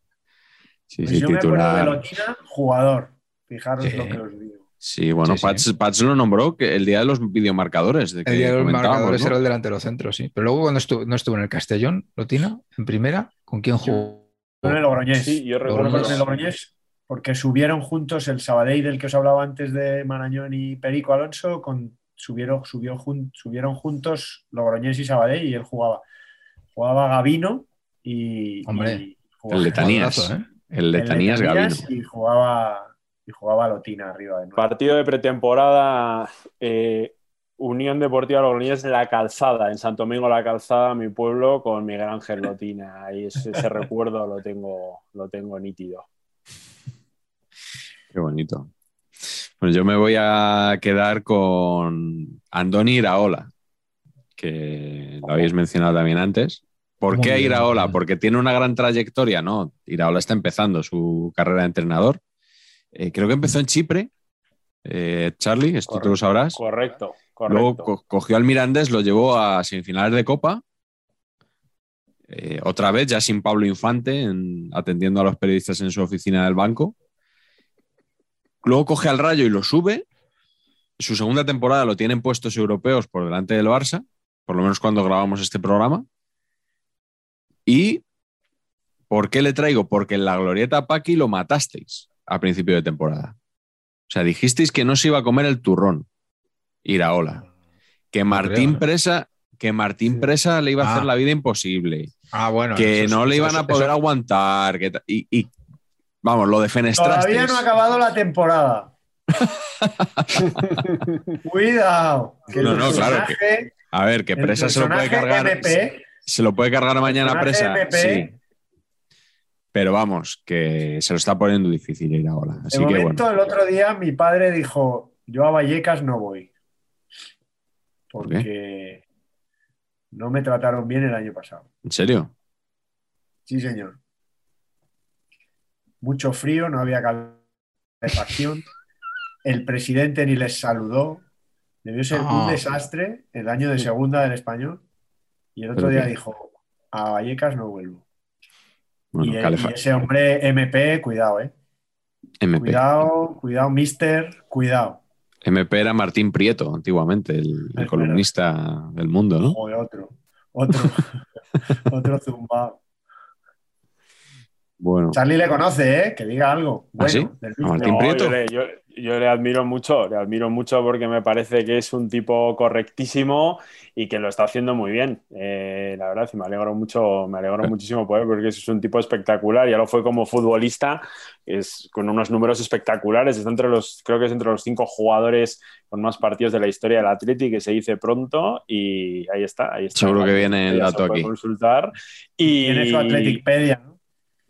Sí, Pues sí, yo me acuerdo de titular. Lotina, jugador. Fijaros Sí. lo que os digo. Sí, bueno, Sí, sí. Pats, Pats lo nombró que el día de los videomarcadores. De que El día de los marcadores ¿no? era el delantero centro, sí. Pero luego cuando estuvo, no estuvo en el Castellón, Lotina, en primera, ¿con quién jugó? Con el Logroñés. Sí, yo recuerdo con el Logroñés porque subieron juntos el Sabadell del que os hablaba antes de Marañón y Perico Alonso, con, subieron, subió jun- subieron juntos Logroñés y Sabadell y él jugaba. Jugaba Gavino y, Hombre, y jugaba- El de Tanías. Jugadorazo, ¿eh? El Letanías. Y jugaba, y jugaba Lotina arriba de nuevo. Partido de pretemporada, eh, Unión Deportiva Logroñés La Calzada, en Santo Domingo La Calzada, mi pueblo, con Miguel Ángel Lotina. Y ese, ese recuerdo lo tengo, lo tengo nítido. Qué bonito. Pues yo me voy a quedar con Andoni Iraola, que lo habéis mencionado también antes. ¿Por Muy qué Iraola? bien. Porque tiene una gran trayectoria, ¿no? Iraola está empezando su carrera de entrenador. Eh, creo que empezó en Chipre. Eh, Charlie, esto tú lo sabrás. Correcto, Luego correcto. co- cogió al Mirandés, lo llevó a semifinales de Copa. Eh, otra vez, ya sin Pablo Infante, en- atendiendo a los periodistas en su oficina del banco. Luego coge al Rayo y lo sube. Su segunda temporada lo tienen puestos europeos por delante del Barça, por lo menos cuando grabamos este programa. ¿Y por qué le traigo? Porque en la glorieta Paqui lo matasteis a principio de temporada. O sea, dijisteis que no se iba a comer el turrón. Iraola. Que Martín creo, ¿eh? Presa, que Martín Sí. Presa le iba a Ah. hacer la vida imposible. Ah, bueno. que no le eso- iban a eso- poder aguantar. Que y, y, vamos, lo defenestrasteis. Todavía no ha acabado la temporada. Cuidado. que No, no, claro personaje- A ver, que Presa se lo puede cargar. MP, Se lo puede cargar mañana Presa. MP, Sí. Pero vamos, que se lo está poniendo difícil Iraola. Así de que momento, bueno. el otro día mi padre dijo, yo a Vallecas no voy. ¿Por qué? Porque no me trataron bien el año pasado. ¿En serio? Sí, señor. Mucho frío, no había calefacción. El presidente ni les saludó. Debió ser un desastre el año de segunda del español. Y el otro ¿Pero día qué? dijo, a Vallecas no vuelvo. Bueno, y, ese hombre MP, cuidado, eh. MP. Cuidado, cuidado, mister, cuidado. MP era Martín Prieto, antiguamente, el, columnista del mundo, ¿no? Joder, otro, otro, otro zumbao. Bueno, Charlie le conoce, ¿eh? Que diga algo. Bueno, sí? del ¿A mismo. Martín No, Prieto? yo, le, yo- yo le admiro mucho, le admiro mucho porque me parece que es un tipo correctísimo y que lo está haciendo muy bien. Eh, la verdad, y me alegro mucho, me alegro muchísimo por él porque es un tipo espectacular. Ya lo fue como futbolista, es con unos números espectaculares. Está entre los, creo que es entre los cinco jugadores con más partidos de la historia del Atleti que se dice pronto y ahí está, ahí está. Seguro que viene el dato aquí. consultar y Tiene su Atleticpedia, ¿no?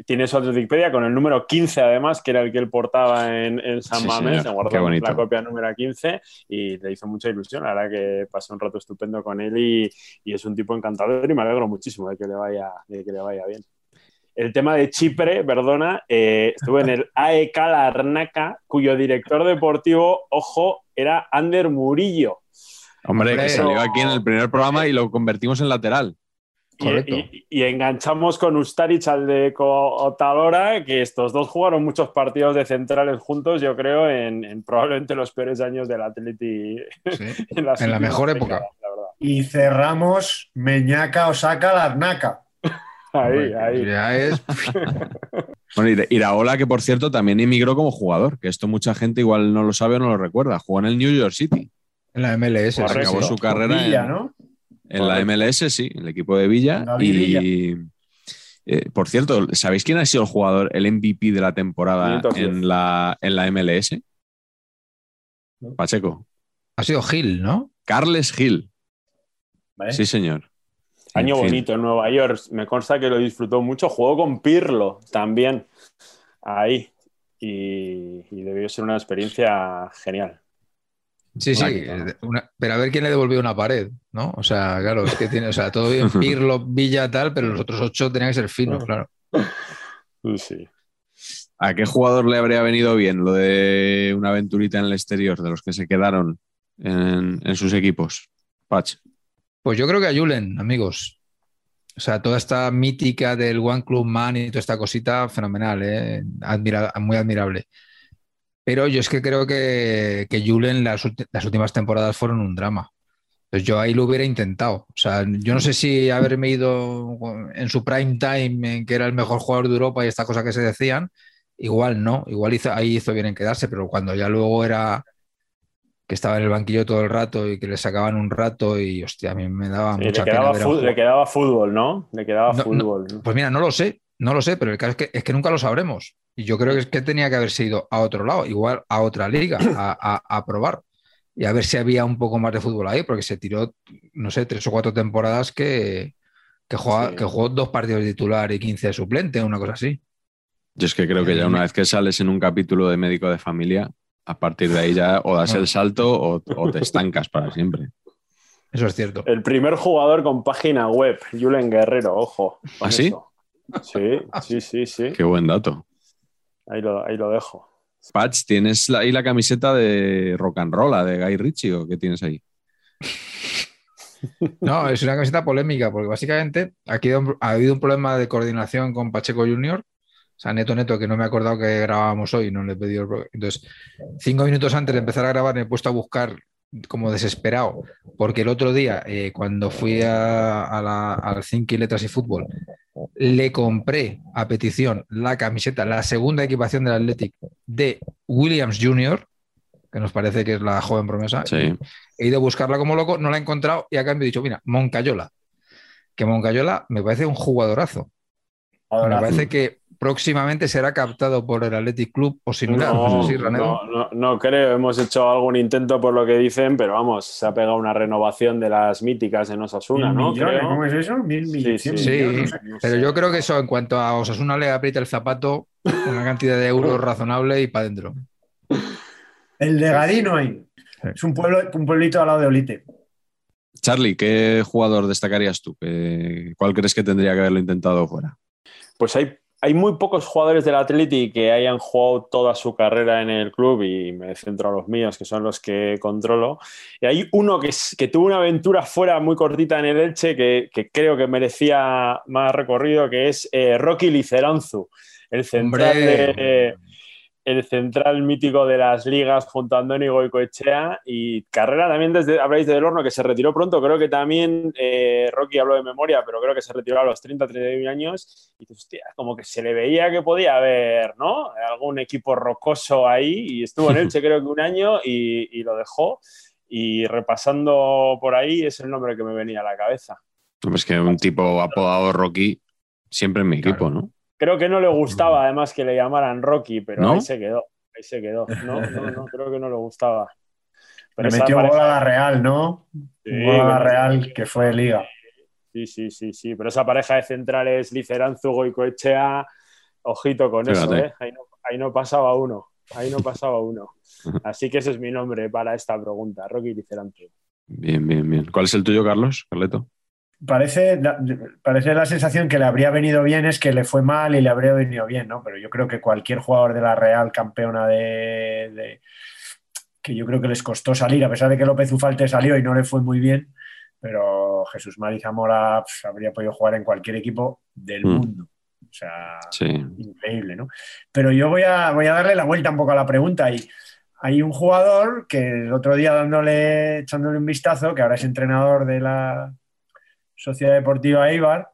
Tiene su Atleticpedia con el número 15 además, que era el que él portaba en, en San Sí, Mamés, se guardó la copia número 15 y le hizo mucha ilusión, la verdad que pasé un rato estupendo con él y, y es un tipo encantador y me alegro muchísimo de que le vaya, de que le vaya bien. El tema de Chipre, perdona, eh, estuve en el AEK Larnaca, cuyo director deportivo, ojo, era Ander Murillo. Hombre, que Hombre. salió aquí en el primer programa y lo convertimos en lateral. Y, enganchamos con Ustaric al de Otadora, que estos dos jugaron muchos partidos de centrales juntos, yo creo, en, en probablemente los peores años del Atleti. Sí. En, En la mejor décadas, época. la. Y cerramos Meñaca, Osaka, Larnaca. Ahí, ahí. Ya es. Bueno, Ira- Iraola, que por cierto también emigró como jugador, que esto mucha gente igual no lo sabe o no lo recuerda. Jugó en el New York City. En la MLS. Correcto. Acabó sí. su carrera Villa, en, ¿no? En la MLS, sí, el equipo de Villa. David Y eh, por cierto, ¿sabéis quién ha sido el jugador, el MVP de la temporada 510. en la, en la MLS? No. Pacheco. Ha sido Gil, ¿no? Carles Gil. ¿Vale? Sí, señor. Año En fin. bonito en Nueva York. Me consta que lo disfrutó mucho. Jugó con Pirlo también. Ahí. Y, y debió ser una experiencia genial. Sí, sí. Eh, una- pero a ver quién le devolvió una pared, ¿no? O sea, claro, es que tiene, o sea, todo bien, Pirlo, Villa, tal, pero los otros ocho tenían que ser finos, claro. Sí. ¿A qué jugador le habría venido bien lo de una aventurita en el exterior, de los que se quedaron en, en sus equipos? Pach. Pues yo creo que a Julen, amigos. O sea, toda esta mítica del One Club Man y toda esta cosita, fenomenal, ¿eh? Admira- muy admirable. Pero yo es que creo que, que Julen las, las últimas temporadas fueron un drama. Entonces yo ahí lo hubiera intentado. O sea, yo no sé si haberme ido en su prime time, en que era el mejor jugador de Europa y estas cosas que se decían, igual no, igual hizo, ahí hizo bien en quedarse, pero cuando ya luego era que estaba en el banquillo todo el rato y que le sacaban un rato y hostia, a mí me daba Sí, mucha le, pena quedaba ver le fútbol, ¿no? Le quedaba no. fútbol. ¿no? Pues mira, no lo sé, No lo sé, pero el caso es que, es que nunca lo sabremos. Y yo creo que es que tenía que haberse ido a otro lado, igual a otra liga, a, a, probar. Y a ver si había un poco más de fútbol ahí, porque se tiró, no sé, tres o cuatro temporadas que, que, que jugó dos partidos de titular y 15 de suplente, una cosa así. Yo es que creo que ya una vez que sales en un capítulo de médico de familia, a partir de ahí ya o das el salto o, te estancas para siempre. Eso es cierto. El primer jugador con página web, Julen Guerrero, ojo. ¿Ah, sí? Sí, sí, sí, sí. Qué buen dato. Ahí lo, ahí lo dejo. Patch, ¿tienes ahí la camiseta de rock and roll, de Guy Ritchie o qué tienes ahí? No, es una camiseta polémica porque básicamente aquí ha habido un problema de coordinación con Pacheco Junior o sea, neto, neto, que no me he acordado que grabábamos hoy, no le he pedido. Entonces, cinco minutos antes de empezar a grabar, me he puesto a buscar como desesperado, porque el otro día, eh, cuando fui a, la, al Cinky Letras y Fútbol, le compré a petición la camiseta, la segunda equipación del Athletic de Williams Jr., que nos parece que es la joven promesa. He ido a buscarla como loco, no la he encontrado y a cambio he dicho, mira, Moncayola, que Moncayola me parece un jugadorazo. Me parece que próximamente será captado por el Athletic Club o similar. No, no, creo, hemos hecho algún intento por lo que dicen, pero vamos, se ha pegado una renovación de las míticas en Osasuna, ¿no? ¿Cómo es eso? Mil millones. Sí, pero yo creo que eso, en cuanto a Osasuna le aprieta el zapato, una cantidad de euros razonable y para adentro. El de Gadino ahí. Es un, pueblo, un pueblito al lado de Olite. Charlie, ¿qué jugador destacarías tú? ¿Cuál crees que tendría que haberlo intentado fuera? Pues hay hay muy pocos jugadores del Atleti que hayan jugado toda su carrera en el club y me centro a los míos, que son los que controlo. Y hay uno que, que tuvo una aventura fuera muy cortita en el Elche que, creo que merecía más recorrido, que es eh, Rocky Liceranzu, el central de, el central mítico de las ligas junto a Andoni Goicoechea y carrera también desde, habláis del horno que se retiró pronto, creo que también eh, Rocky habló de memoria, pero creo que se retiró a los 30, 31 años y hostia, como que se le veía que podía haber, ¿no? Algún equipo rocoso ahí y estuvo en Elche creo que un año y, lo dejó y repasando por ahí es el nombre que me venía a la cabeza. Es que un tipo apodado Rocky siempre en mi equipo, ¿no? Creo que no le gustaba además que le llamaran Rocky, pero ahí se quedó. Ahí se quedó. No, no, no, creo que no le gustaba. Pero le metió gol a la Real, ¿no? Sí, gol a la Real que fue Liga. Sí, sí, sí, sí. Pero esa pareja de centrales, Liceranzu, y Coechea, ojito con eso, ¿eh? Ahí no, ahí no pasaba uno. Ahí no pasaba uno. Así que ese es mi nombre para esta pregunta, Rocky Liceranzu. Bien, bien, bien. ¿Cuál es el tuyo, Carlos? Carleto parece, parece la sensación que le habría venido bien es que le fue mal y le habría venido bien, ¿no? Pero yo creo que cualquier jugador de la Real campeona de, que yo creo que les costó salir, a pesar de que López Ufalte salió y no le fue muy bien, pero Jesús Mari Zamora pues, habría podido jugar en cualquier equipo del mm. mundo. O sea, increíble, ¿no? Pero yo voy a, voy a darle la vuelta un poco a la pregunta y hay un jugador que el otro día dándole, echándole un vistazo, que ahora es entrenador de la, Sociedad Deportiva Eibar,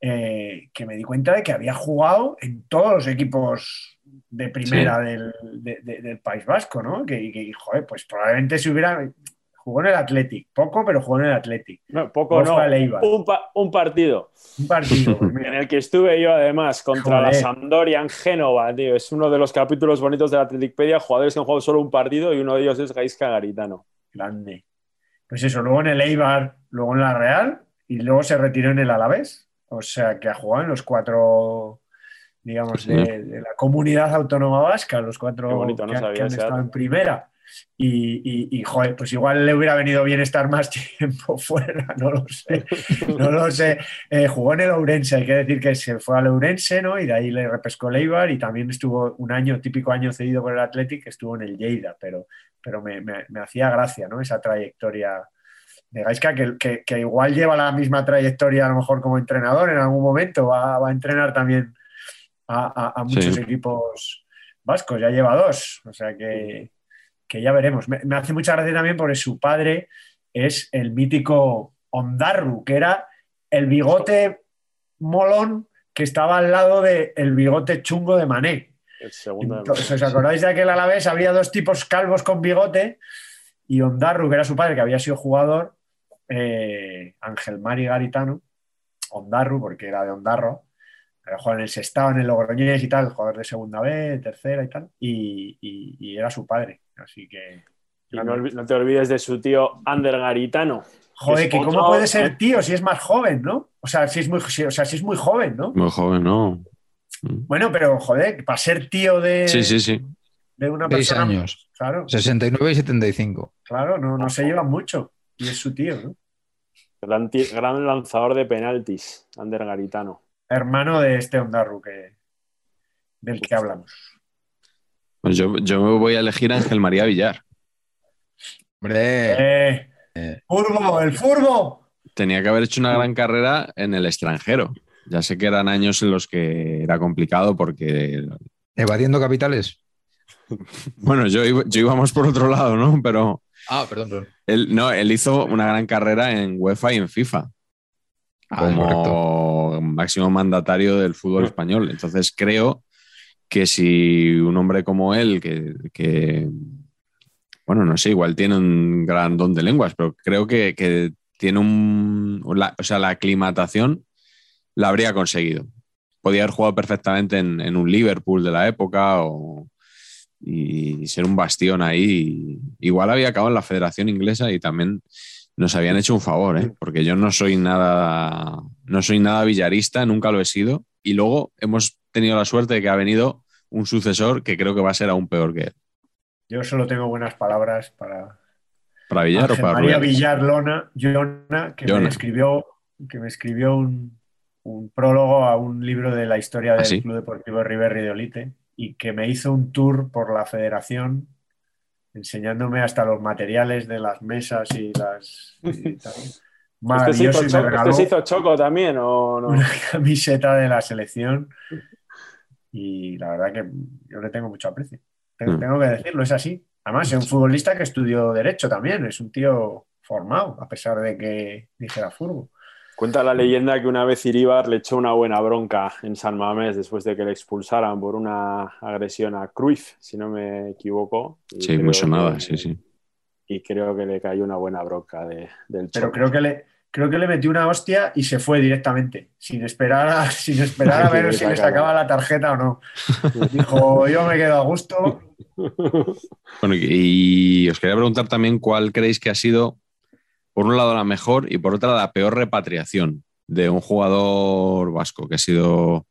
eh, que me di cuenta de que había jugado en todos los equipos de primera del, País Vasco, ¿no? Que, joder, pues probablemente se hubiera. Jugó en el Athletic, poco, pero jugó en el Athletic. No, poco no. Un, partido. Un partido. Pues en el que estuve yo, además, contra la Sampdoria en Génova, tío. Es uno de los capítulos bonitos de la Athleticpedia. Jugadores que han jugado solo un partido y uno de ellos es Gaisca Garitano. Grande. Pues eso, luego en el Eibar, luego en la Real, y luego se retiró en el Alavés. O sea que ha jugado en los cuatro, digamos, de, la comunidad autónoma vasca, los cuatro que, han estado en primera. Y, joder, pues igual le hubiera venido bien estar más tiempo fuera, no lo sé, no lo sé. Eh, jugó en el Ourense, hay que decir que se fue al Ourense, ¿no? Y de ahí le repescó Leibar y también estuvo un año, típico año cedido por el Athletic, estuvo en el Lleida, pero, pero me, me hacía gracia, ¿no? Esa trayectoria de Gaisca, que, que, igual lleva la misma trayectoria a lo mejor como entrenador en algún momento, va, a entrenar también a, muchos equipos vascos, ya lleva dos, o sea que, ya veremos. Me, hace mucha gracia también porque su padre es el mítico Ondarru, que era el bigote molón que estaba al lado del bigote chungo de Mané. Entonces, ¿os acordáis de aquel Alavés? Había dos tipos calvos con bigote y Ondarru, que era su padre, que había sido jugador, eh, Ángel Mari Garitano, Ondarru, porque era de Ondarro, Jugaba en el Sestao, en el Logroñés y tal, jugador de segunda B, tercera y tal, y, y- y era su padre. Así que. Y no, te olvides de su tío Ander Garitano. Joder, es que cómo puede ser tío si es más joven, ¿no? O sea, si es muy, si- o sea, si es muy joven, ¿no? Muy joven, ¿no? Bueno, pero joder, para ser tío de, Sí, sí, sí. de una Seis persona. años. Claro, 69 y 75. claro, no, no se llevan mucho. Y es su tío, ¿no? Gran, lanzador de penaltis, Ander Garitano. Hermano de este Ondarru que, del que hablamos. Pues yo, yo me voy a elegir a Ángel María Villar. Hombre, ¡Eh! ¡Furbo! ¡El furbo! Tenía que haber hecho una gran carrera en el extranjero. Ya sé que eran años en los que era complicado porque, evadiendo capitales. bueno, yo íbamos por otro lado, ¿no? Pero Ah, perdón, perdón. Él, no, él hizo una gran carrera en UEFA y en FIFA Ah, como máximo mandatario del fútbol español. Entonces creo que si un hombre como él, que, que, bueno, no sé, igual tiene un gran don de lenguas, pero creo que, que tiene un, la- o sea, la aclimatación la habría conseguido. Podía haber jugado perfectamente en, en un Liverpool de la época o, y ser un bastión ahí. Igual había acabado en la Federación Inglesa y también nos habían hecho un favor, ¿eh? porque yo no soy nada, no soy nada villarista, nunca lo he sido. Y luego hemos tenido la suerte de que ha venido un sucesor que creo que va a ser aún peor que él. Yo solo tengo buenas palabras para ¿Para Villar Ángel o para María? Villar Lona, Llona, que me escribió, que me escribió un, un prólogo a un libro de la historia ¿Ah, del sí? Club Deportivo River de Olite y que me hizo un tour por la federación enseñándome hasta los materiales de las mesas y las y tal. ¿Este se, Maravilloso hizo y me choco, regaló este se hizo choco también o no? una camiseta de la selección y la verdad que yo le tengo mucho aprecio. Tengo, Mm. tengo que decirlo, es así. Además, es un futbolista que estudió Derecho también, es un tío formado, a pesar de que dijera furbo. Cuenta la leyenda que una vez Iríbar le echó una buena bronca en San Mamés después de que le expulsaran por una agresión a Cruyff, si no me equivoco. Y Sí, creo muy sonada, que- sí, sí. Y creo que le cayó una buena bronca de- del Pero creo que le, creo que le metió una hostia y se fue directamente, sin esperar a, sin esperar a ver si le sacaba la tarjeta o no. Dijo, yo me quedo a gusto. Bueno, y, y os quería preguntar también cuál creéis que ha sido, por un lado, la mejor y por otra, la peor repatriación de un jugador vasco que ha sido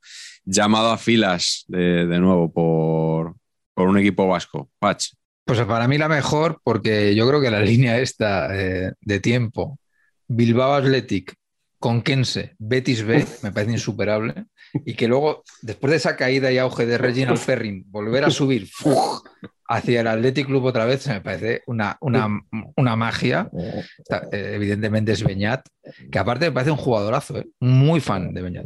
llamado a filas de, nuevo por, por un equipo vasco. Patch. Pues para mí la mejor, porque yo creo que la línea esta eh, de tiempo, Bilbao Athletic, Conquense, Betis B, me parece insuperable. Y que luego, después de esa caída y auge de Reginald Perrin, volver a subir. Hacia el Athletic Club otra vez, se me parece una, una, una magia. Está, eh, evidentemente es Beñat, que aparte me parece un jugadorazo, ¿eh? muy fan de Beñat.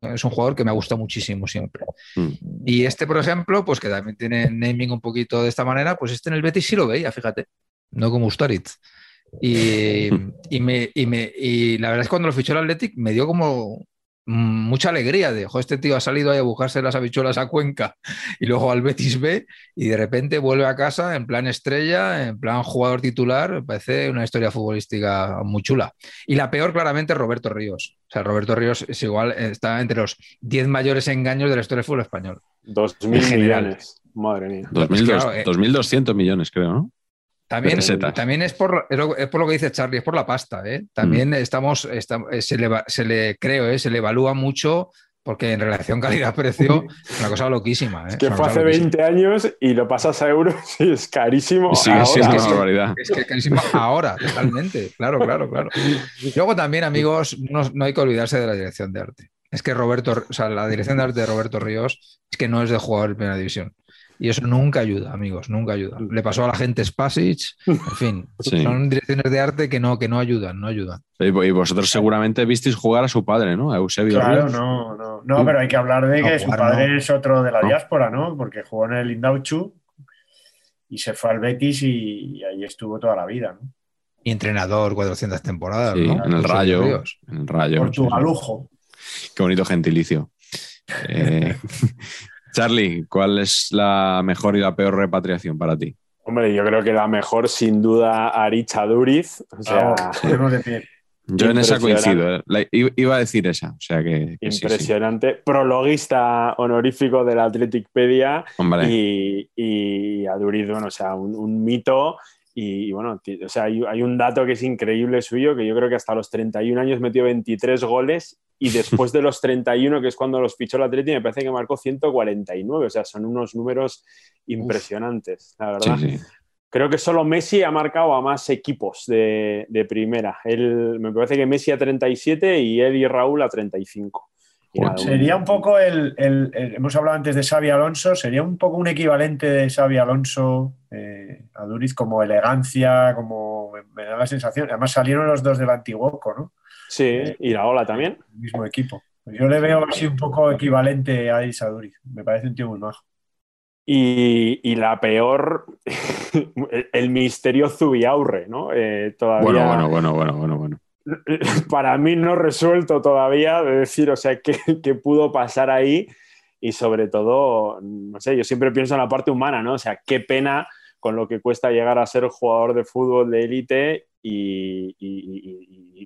Es un jugador que me ha gustado muchísimo siempre. Mm. Y este, por ejemplo, pues que también tiene naming un poquito de esta manera, pues este en el Betis sí lo veía, fíjate, no como Ustaritz. Y, y, me, y, me- y la verdad es que cuando lo fichó el Athletic me dio como mucha alegría de, "Jo, este tío ha salido ahí a buscarse las habichuelas a Cuenca y luego al Betis B y de repente vuelve a casa en plan estrella, en plan jugador titular, me parece una historia futbolística muy chula. Y la peor claramente es Roberto Ríos. O sea, Roberto Ríos es igual, está entre los 10 mayores engaños de la historia del fútbol español. Dos mil En general. millones. Madre mía. 2.200 claro, eh. 2.200 millones, creo, ¿no? También, también es, por, es, por lo que dice Charlie, es por la pasta. ¿eh? También estamos, está- eh, se, le, se le, creo, ¿eh? se le evalúa mucho porque en relación calidad-precio es una cosa loquísima. ¿eh? Es que una fue hace loquísima. 20 años y lo pasas a euros y es carísimo. Ahora. que una sí. barbaridad. Es que es carísimo ahora, totalmente. Claro, claro, claro. Luego también, amigos, no, no hay que olvidarse de la dirección de arte. Es que Roberto, o sea, la dirección de arte de Roberto Ríos es que no es de jugador de primera división. Y eso nunca ayuda, amigos, nunca ayuda. Le pasó a la gente Spasic, en fin, Sí. son direcciones de arte que no, que no ayudan, no ayudan. Y y vosotros seguramente visteis jugar a su padre, ¿no? A Eusebio Claro, Ríos. no, no, no, pero hay que hablar de que No, su padre no. es otro de la No. diáspora, ¿no? Porque jugó en el Indauchu y se fue al Betis y, y ahí estuvo toda la vida, ¿no? Y entrenador 400 temporadas, Sí, ¿no? en el Rayo. Ríos. En el Rayo. Portugalujo. Qué bonito gentilicio. Eh, Charlie, ¿cuál es la mejor y la peor repatriación para ti? Hombre, yo creo que la mejor, sin duda, Aricha Duriz. O sea, ponemos de pie. Yo en esa coincido, ¿eh? Iba a decir esa, o sea que, que sí, sí. Impresionante. Prologuista honorífico de la Athleticpedia Hombre, y, y Aduriz, bueno, o sea, un, un mito. Y, y bueno, o sea, hay, hay un dato que es increíble suyo, que yo creo que hasta los 31 años metió 23 goles y después de los 31, que es cuando los fichó el Atleti, me parece que marcó 149. O sea, son unos números impresionantes, la verdad. sí, sí. Creo que solo Messi ha marcado a más equipos de, de primera. Él, me parece que Messi a 37 y él y Raúl a 35. Nada, Sería un poco el, el- el- Hemos hablado antes de Xavi Alonso, sería un poco un equivalente de Xavi Alonso eh, a Duriz, como elegancia, como. Me, da la sensación. Además salieron los dos del Antiguoco, ¿no? Sí, y la ola también. El mismo equipo. Pues yo le veo así un poco equivalente a Isa Duriz. Me parece un tío muy majo. Y, y la peor, el, el misterio Zubiaurre, ¿no? Eh, todavía, Bueno, bueno, bueno, bueno, bueno, bueno. para mí no resuelto todavía de decir, o sea, qué, pudo pasar ahí y sobre todo, no sé, yo siempre pienso en la parte humana, ¿no? O sea, qué pena con lo que cuesta llegar a ser jugador de fútbol de élite y-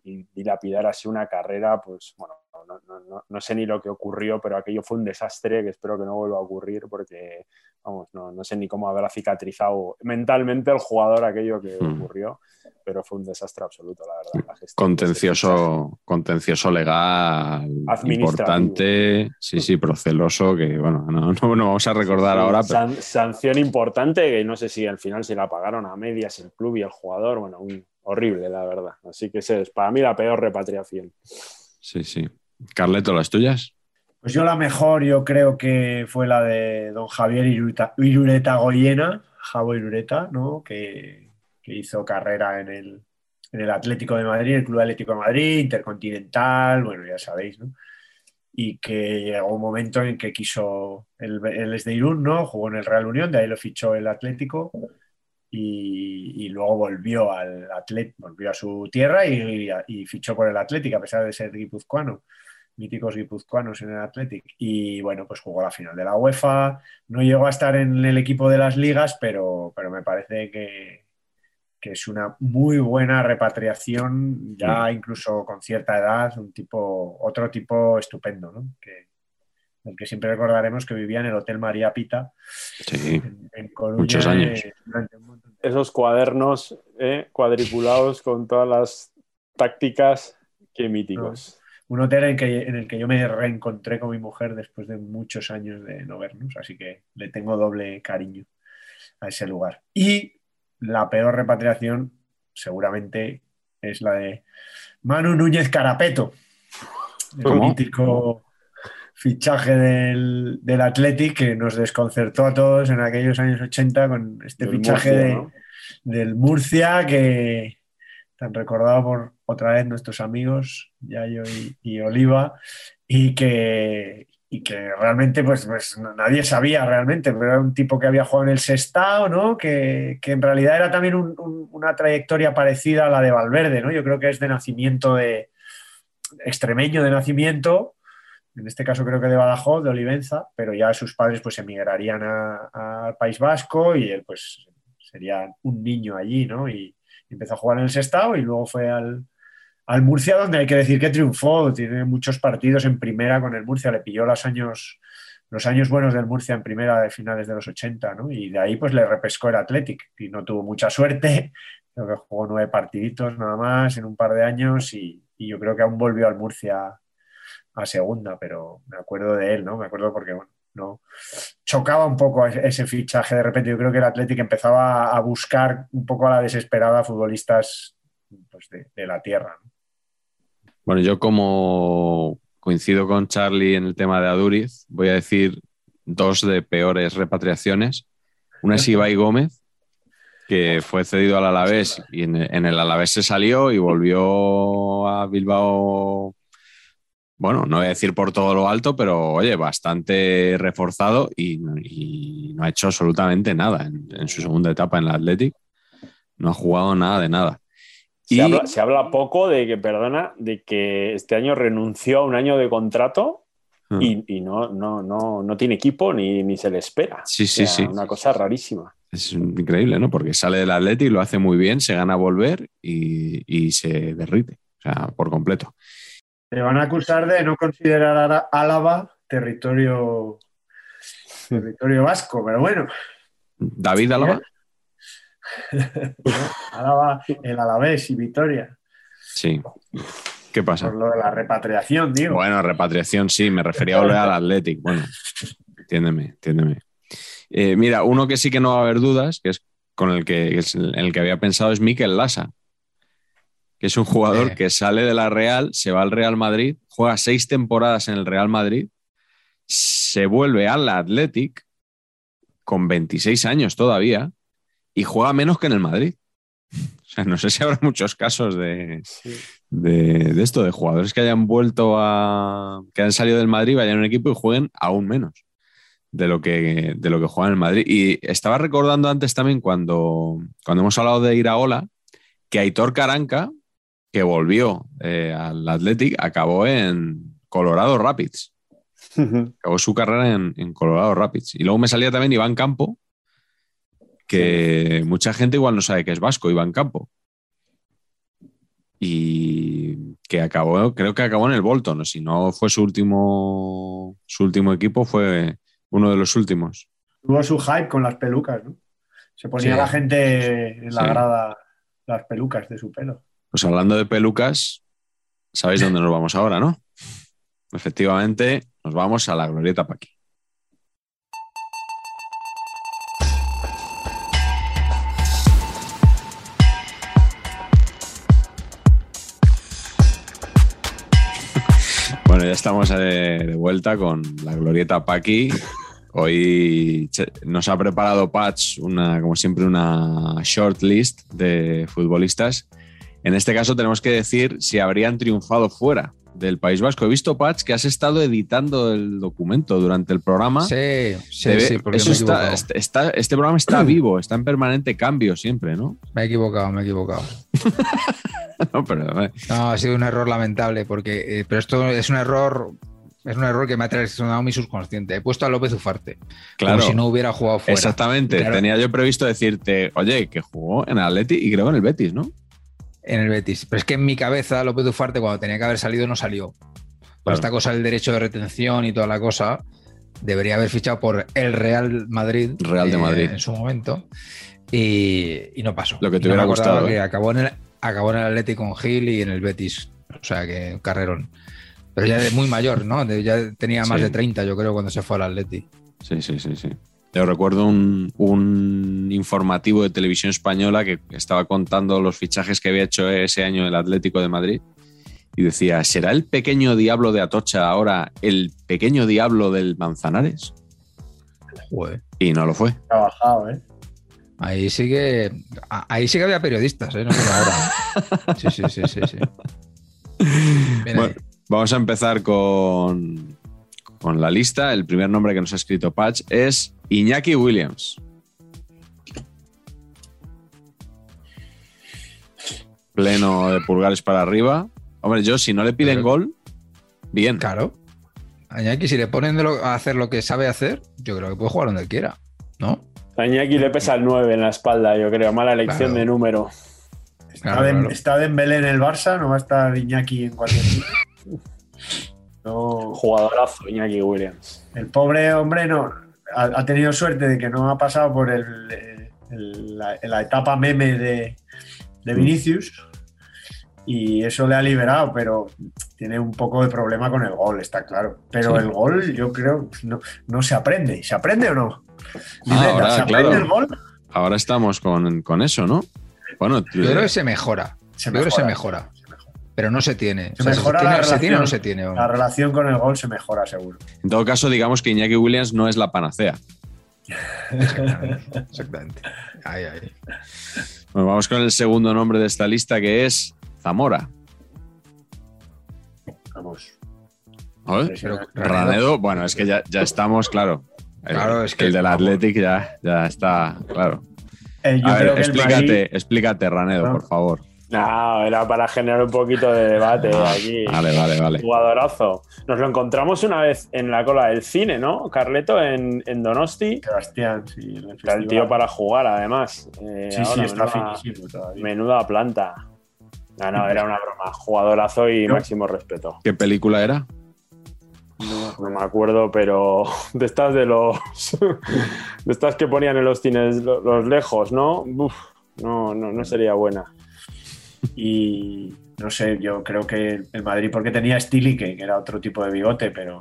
y- dilapidar así una carrera, pues bueno, no, no- no- no sé ni lo que ocurrió, pero aquello fue un desastre que espero que no vuelva a ocurrir porque, vamos, no, no sé ni cómo habrá cicatrizado mentalmente el jugador aquello que Hmm. ocurrió, pero fue un desastre absoluto, la verdad. la gestión Contencioso, contencioso legal importante, sí, sí, proceloso, que bueno, no, vamos a recordar Sí, ahora, pero sanción importante que no sé si al final se la pagaron a medias el club y el jugador. Bueno, un- horrible, la verdad. Así que ese es para mí la peor repatriación. sí, sí. Carleto, ¿las tuyas? Pues yo la mejor, yo creo que fue la de don Javier Irureta, Irureta Goyena, Javo Irureta, ¿no? Que, que hizo carrera en el, en el Atlético de Madrid, el Club Atlético de Madrid, Intercontinental, bueno, ya sabéis, ¿no? Y que llegó un momento en que quiso, él, él es de Irún, ¿no? Jugó en el Real Unión, de ahí lo fichó el Atlético y, y luego volvió al Atlet, volvió a su tierra y, y fichó por el Atlético, a pesar de ser guipuzcoano míticos guipuzcoanos en el Athletic. Y bueno, pues jugó la final de la UEFA. No llegó a estar en el equipo de las ligas, pero, pero me parece que, que es una muy buena repatriación, ya incluso con cierta edad, un tipo, otro tipo estupendo, ¿no? Que, el que siempre recordaremos que vivía en el Hotel María Pita, Sí. en, en Coruña, Muchos años. eh, durante un montón de- Esos cuadernos eh, cuadriculados con todas las tácticas, qué míticos. un hotel en, que, en el que yo me reencontré con mi mujer después de muchos años de no vernos, así que le tengo doble cariño a ese lugar. Y la peor repatriación seguramente es la de Manu Núñez Carapeto, el ¿Cómo? mítico fichaje del, del Athletic que nos desconcertó a todos en aquellos años 80 con este Del fichaje Murcia, de, ¿no? del Murcia que tan recordado por otra vez nuestros amigos Yayo y, y Oliva y que, y que realmente pues, pues nadie sabía realmente, pero era un tipo que había jugado en el Sestao, ¿no? que, que en realidad era también un- un- una trayectoria parecida a la de Valverde, ¿no? yo creo que es de nacimiento de extremeño de nacimiento, en este caso creo que de Badajoz, de Olivenza, pero ya sus padres pues emigrarían al País Vasco y él pues sería un niño allí, ¿no? Y empezó a jugar en el Sestao y luego fue al, al Murcia, donde hay que decir que triunfó, tiene muchos partidos en primera con el Murcia, le pilló los años, los años buenos del Murcia en primera de finales de los 80, ¿no? Y de ahí pues le repescó el Athletic y no tuvo mucha suerte, creo que jugó nueve partiditos nada más en un par de años y yo creo que aún volvió al Murcia a segunda, pero me acuerdo de él, ¿no? Me acuerdo porque, bueno, no chocaba un poco ese fichaje de repente. Yo creo que el Athletic empezaba a buscar un poco a la desesperada futbolistas pues, de, la tierra. ¿no? Bueno, yo como coincido con Charlie en el tema de Aduriz, voy a decir dos de peores repatriaciones. Una es Ibai Gómez, que fue cedido al Alavés y en el Alavés se salió y volvió a Bilbao, bueno, no voy a decir por todo lo alto, pero oye, bastante reforzado y, y no ha hecho absolutamente nada en, en su segunda etapa en el Athletic. No ha jugado nada de nada. Se, habla, se habla poco de que, perdona, de que este año renunció a un año de contrato Ah. y, y no, no, no, no tiene equipo ni, ni se le espera. Sí, sí, O sea, sí. Una cosa rarísima. Es increíble, ¿no? Porque sale del Atleti, lo hace muy bien, se gana a volver y, y se derrite. O sea, por completo. Te van a acusar de no considerar a Álava territorio, territorio vasco, pero bueno. ¿David Álava? Álava, el Alavés y Vitoria. Sí. ¿Qué pasa? Por lo de la repatriación, digo. Bueno, repatriación sí, me refería a lo al Athletic. Bueno, entiéndeme, entiéndeme. Eh, mira, uno que sí que no va a haber dudas, que es con el que, es el que había pensado, es Mikel Lassa, que es un jugador Eh. que sale de la Real, se va al Real Madrid, juega seis temporadas en el Real Madrid, se vuelve al Athletic con 26 años todavía y juega menos que en el Madrid. O sea, no sé si habrá muchos casos de, de, de esto, de jugadores que hayan vuelto a. que han salido del Madrid, vayan a un equipo y jueguen aún menos de lo que, de lo que juegan en el Madrid. Y estaba recordando antes también cuando, cuando hemos hablado de Iraola, que Aitor Caranca, que volvió eh, al Athletic, acabó en Colorado Rapids. Acabó su carrera en, en Colorado Rapids. Y luego me salía también Iván Campo, que mucha gente igual no sabe que es vasco, Iván Campo. Y que acabó, creo que acabó en el Bolton, si no fue su último, su último equipo, fue uno de los últimos. Tuvo su hype con las pelucas, ¿no? Se ponía Sí. la gente en la Sí. grada las pelucas de su pelo. Pues hablando de pelucas, sabéis dónde nos vamos ahora, ¿no? Efectivamente, nos vamos a la Glorieta Paqui. Bueno, ya estamos eh, de vuelta con la Glorieta Paqui. Hoy nos ha preparado Patch, una, como siempre, una short list de futbolistas. En este caso tenemos que decir si habrían triunfado fuera del País Vasco. He visto, Patch, que has estado editando el documento durante el programa. Sí, sí, sí, porque eso me he está, equivocado. está- está- este programa está vivo, está en permanente cambio siempre, ¿no? Me he equivocado, me he equivocado. No, pero, eh, No, ha sido un error lamentable, porque, eh, pero esto es un error, es un error que me ha traicionado mi subconsciente. He puesto a López Ufarte, claro. como si no hubiera jugado fuera. Exactamente. Claro. Tenía yo previsto decirte, oye, que jugó en Atleti y creo en el Betis, ¿no? En el Betis. Pero es que en mi cabeza López Ufarte, cuando tenía que haber salido, no salió. Por Claro. esta cosa del derecho de retención y toda la cosa, debería haber fichado por el Real Madrid. eh, Real de Madrid. En su momento. Y, y no pasó. Lo que te no hubiera gustado, Que ¿eh? acabó en, el, acabó en el Atlético con Gil y en el Betis. O sea, que carrerón. Pero ya de muy mayor, ¿no? De- ya tenía más Sí. de 30, yo creo, cuando se fue al Atleti. Sí, sí, sí, sí. Yo recuerdo un, un informativo de televisión española que estaba contando los fichajes que había hecho ese año el Atlético de Madrid y decía, ¿será el pequeño diablo de Atocha ahora el pequeño diablo del Manzanares? Joder. Y no lo fue. Trabajado, ¿eh? Ahí sí que. Ahí sí que había periodistas, ¿eh? No como ahora. Sí, sí, sí, sí. sí. Bueno, vamos a empezar con, con la lista. El primer nombre que nos ha escrito Patch es Iñaki Williams. Pleno de pulgares para arriba. Hombre, yo si no le piden Pero- gol, bien. Claro. A Iñaki, si le ponen de lo- a hacer lo que sabe hacer, yo creo que puede jugar donde quiera, ¿no? A Iñaki le pesa el 9 en la espalda, yo creo. Mala elección Claro. de número. Está, claro. está Dembélé en el Barça, no va a estar Iñaki en cualquier sitio. No, Jugadorazo, Iñaki Williams. el pobre hombre no ha, ha tenido suerte de que no ha pasado por el, eh, el- la, la etapa meme de, de Vinicius y eso le ha liberado, pero tiene un poco de problema con el gol, está claro. Pero Sí. el gol, yo creo, no, no se aprende. ¿Se aprende o no? Ah, ahora, ¿Se aprende claro. el gol? Ahora estamos con, con eso, ¿no? Bueno, Yo creo que se mejora. Se Yo creo que se mejora. Pero no se tiene. Se O sea, mejora tiene, la ¿Se tiene o no relación. se tiene? La relación con el gol se mejora, seguro. en todo caso, digamos que Iñaki Williams no es la panacea. Exactamente. Exactamente. Ahí, ahí. Bueno, vamos con el segundo nombre de esta lista que es Zamora. Vamos. ¿Oye? Pero Ranedo, bueno, es que ya, ya estamos, claro. El- Claro, es que- el del Athletic ya, ya está, claro. Eh, yo A ver, creo que el explícate, Madrid- explícate, Ranedo, No. por favor. No, era para generar un poquito de debate aquí. Vale, vale, vale. Jugadorazo. Nos lo encontramos una vez en la cola del cine, ¿no? Carleto en, en Donosti. Sebastián, sí. en el Era el tío para jugar, además. Eh, Sí, sí, está menuda, finísimo todavía. menuda planta. No, no, era una broma. Jugadorazo y máximo respeto. ¿Qué película era? No, no, me acuerdo, pero de estas de los. de estas que ponían en los cines los, los lejos, ¿no? Uf, no, no, no sería buena. Y no sé, yo creo que el Madrid, porque tenía Stilique, que era otro tipo de bigote, pero,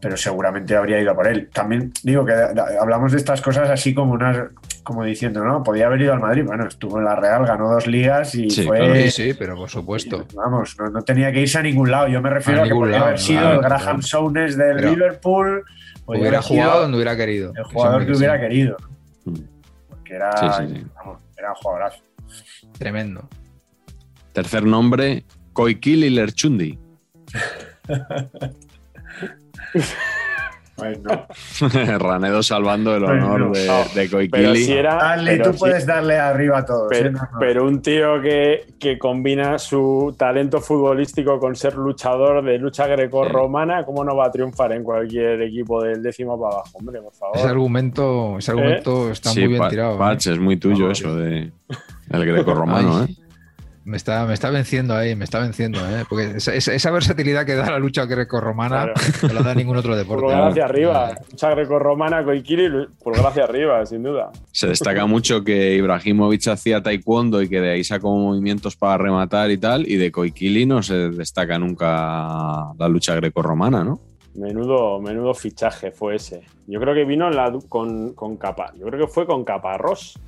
pero seguramente habría ido a por él. También digo que hablamos de estas cosas así como unas, como diciendo, ¿no? Podía haber ido al Madrid. Bueno, estuvo en la Real, ganó dos ligas y Sí, fue. claro. Sí, sí, pero por supuesto. Vamos, no, no tenía que irse a ningún lado. Yo me refiero A a, que podría lado, haber sido claro, el Graham claro. Souness del Pero Liverpool. Hubiera jugado donde hubiera querido. el jugador que hubiera querido. Mm. Porque era, Sí, sí, sí. vamos, era un jugadorazo. Tremendo. Tercer nombre, Koikili Lerchundi. Bueno, Ranedo salvando el honor Bueno, de, no, de Pero si era. dale, pero tú si- puedes darle arriba a todos. ¿eh? Pero, No, no. pero un tío que, que combina su talento futbolístico con ser luchador de lucha grecorromana, ¿cómo no va a triunfar en cualquier equipo del décimo para abajo? Hombre, por favor. Ese argumento, ese argumento está Sí, muy bien Pa- tirado. ¿eh? Patch, es muy tuyo No, eso de el grecorromano, ¿eh? Me está, me está venciendo ahí, me está venciendo, ¿eh? Porque esa, versatilidad que da la lucha greco-romana Claro. no la da ningún otro deporte. Pulgar hacia arriba. Lucha grecorromana, Koikiri, pulgar hacia arriba, sin duda. Se destaca mucho que Ibrahimovic hacía taekwondo y que de ahí sacó movimientos para rematar y tal, y de Koikili no se destaca nunca la lucha grecorromana, ¿no? Menudo, menudo fichaje fue ese. Yo creo que vino en la, du- con, con Capa. Yo creo que fue con Caparrós.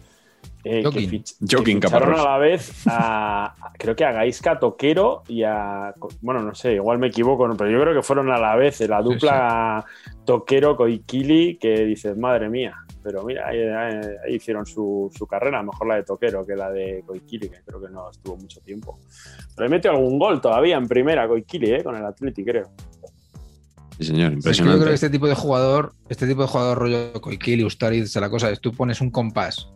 Eh, que, fich- Joaquín que ficharon Caparrós. a la vez a, creo que a Gaisca Toquero y a bueno no sé igual me equivoco ¿no? pero yo creo que fueron a la vez eh, la dupla Toquero Koikili que dices madre mía pero mira ahí, ahí- ahí hicieron su, su carrera mejor la de Toquero que la de Koikili que creo que no estuvo mucho tiempo pero le metió algún gol todavía en primera Koikili eh, con el Atleti creo Sí, señor, Es que yo creo impresionante. que este tipo de jugador, este tipo de jugador rollo Koikili, Ustariz, la cosa es tú pones un compás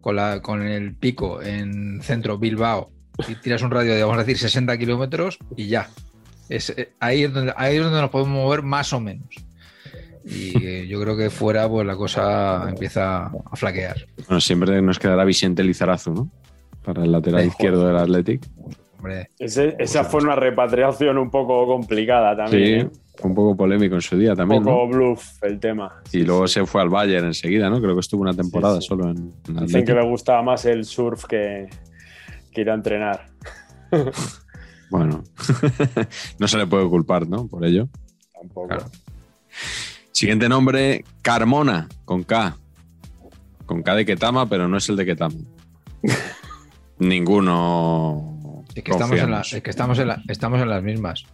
con, la, con el pico en centro Bilbao y tiras un radio de, vamos a decir, 60 kilómetros y ya. Es, eh, ahí, es donde, ahí es donde nos podemos mover más o menos. Y eh, yo creo que fuera, pues la cosa empieza a flaquear. Bueno, siempre nos quedará Vicente Lizarazu, ¿no? Para el lateral izquierdo del Athletic. Hombre, Ese- esa fue una repatriación un poco complicada también Sí, ¿eh? Fue un poco polémico en su día un también, poco ¿no? bluff el tema Y Sí, luego sí. se fue al Bayern enseguida, ¿no? Creo que estuvo una temporada Sí, sí. solo en, en Dicen que le gustaba más el surf que, que ir a entrenar. Bueno, no se le puede culpar, ¿no? Por ello. Tampoco. Claro. Siguiente nombre, Carmona, con K. Con K de Ketama, pero no es el de Ketama. Ninguno. es que, estamos en, la- es que estamos, en la- estamos en las mismas.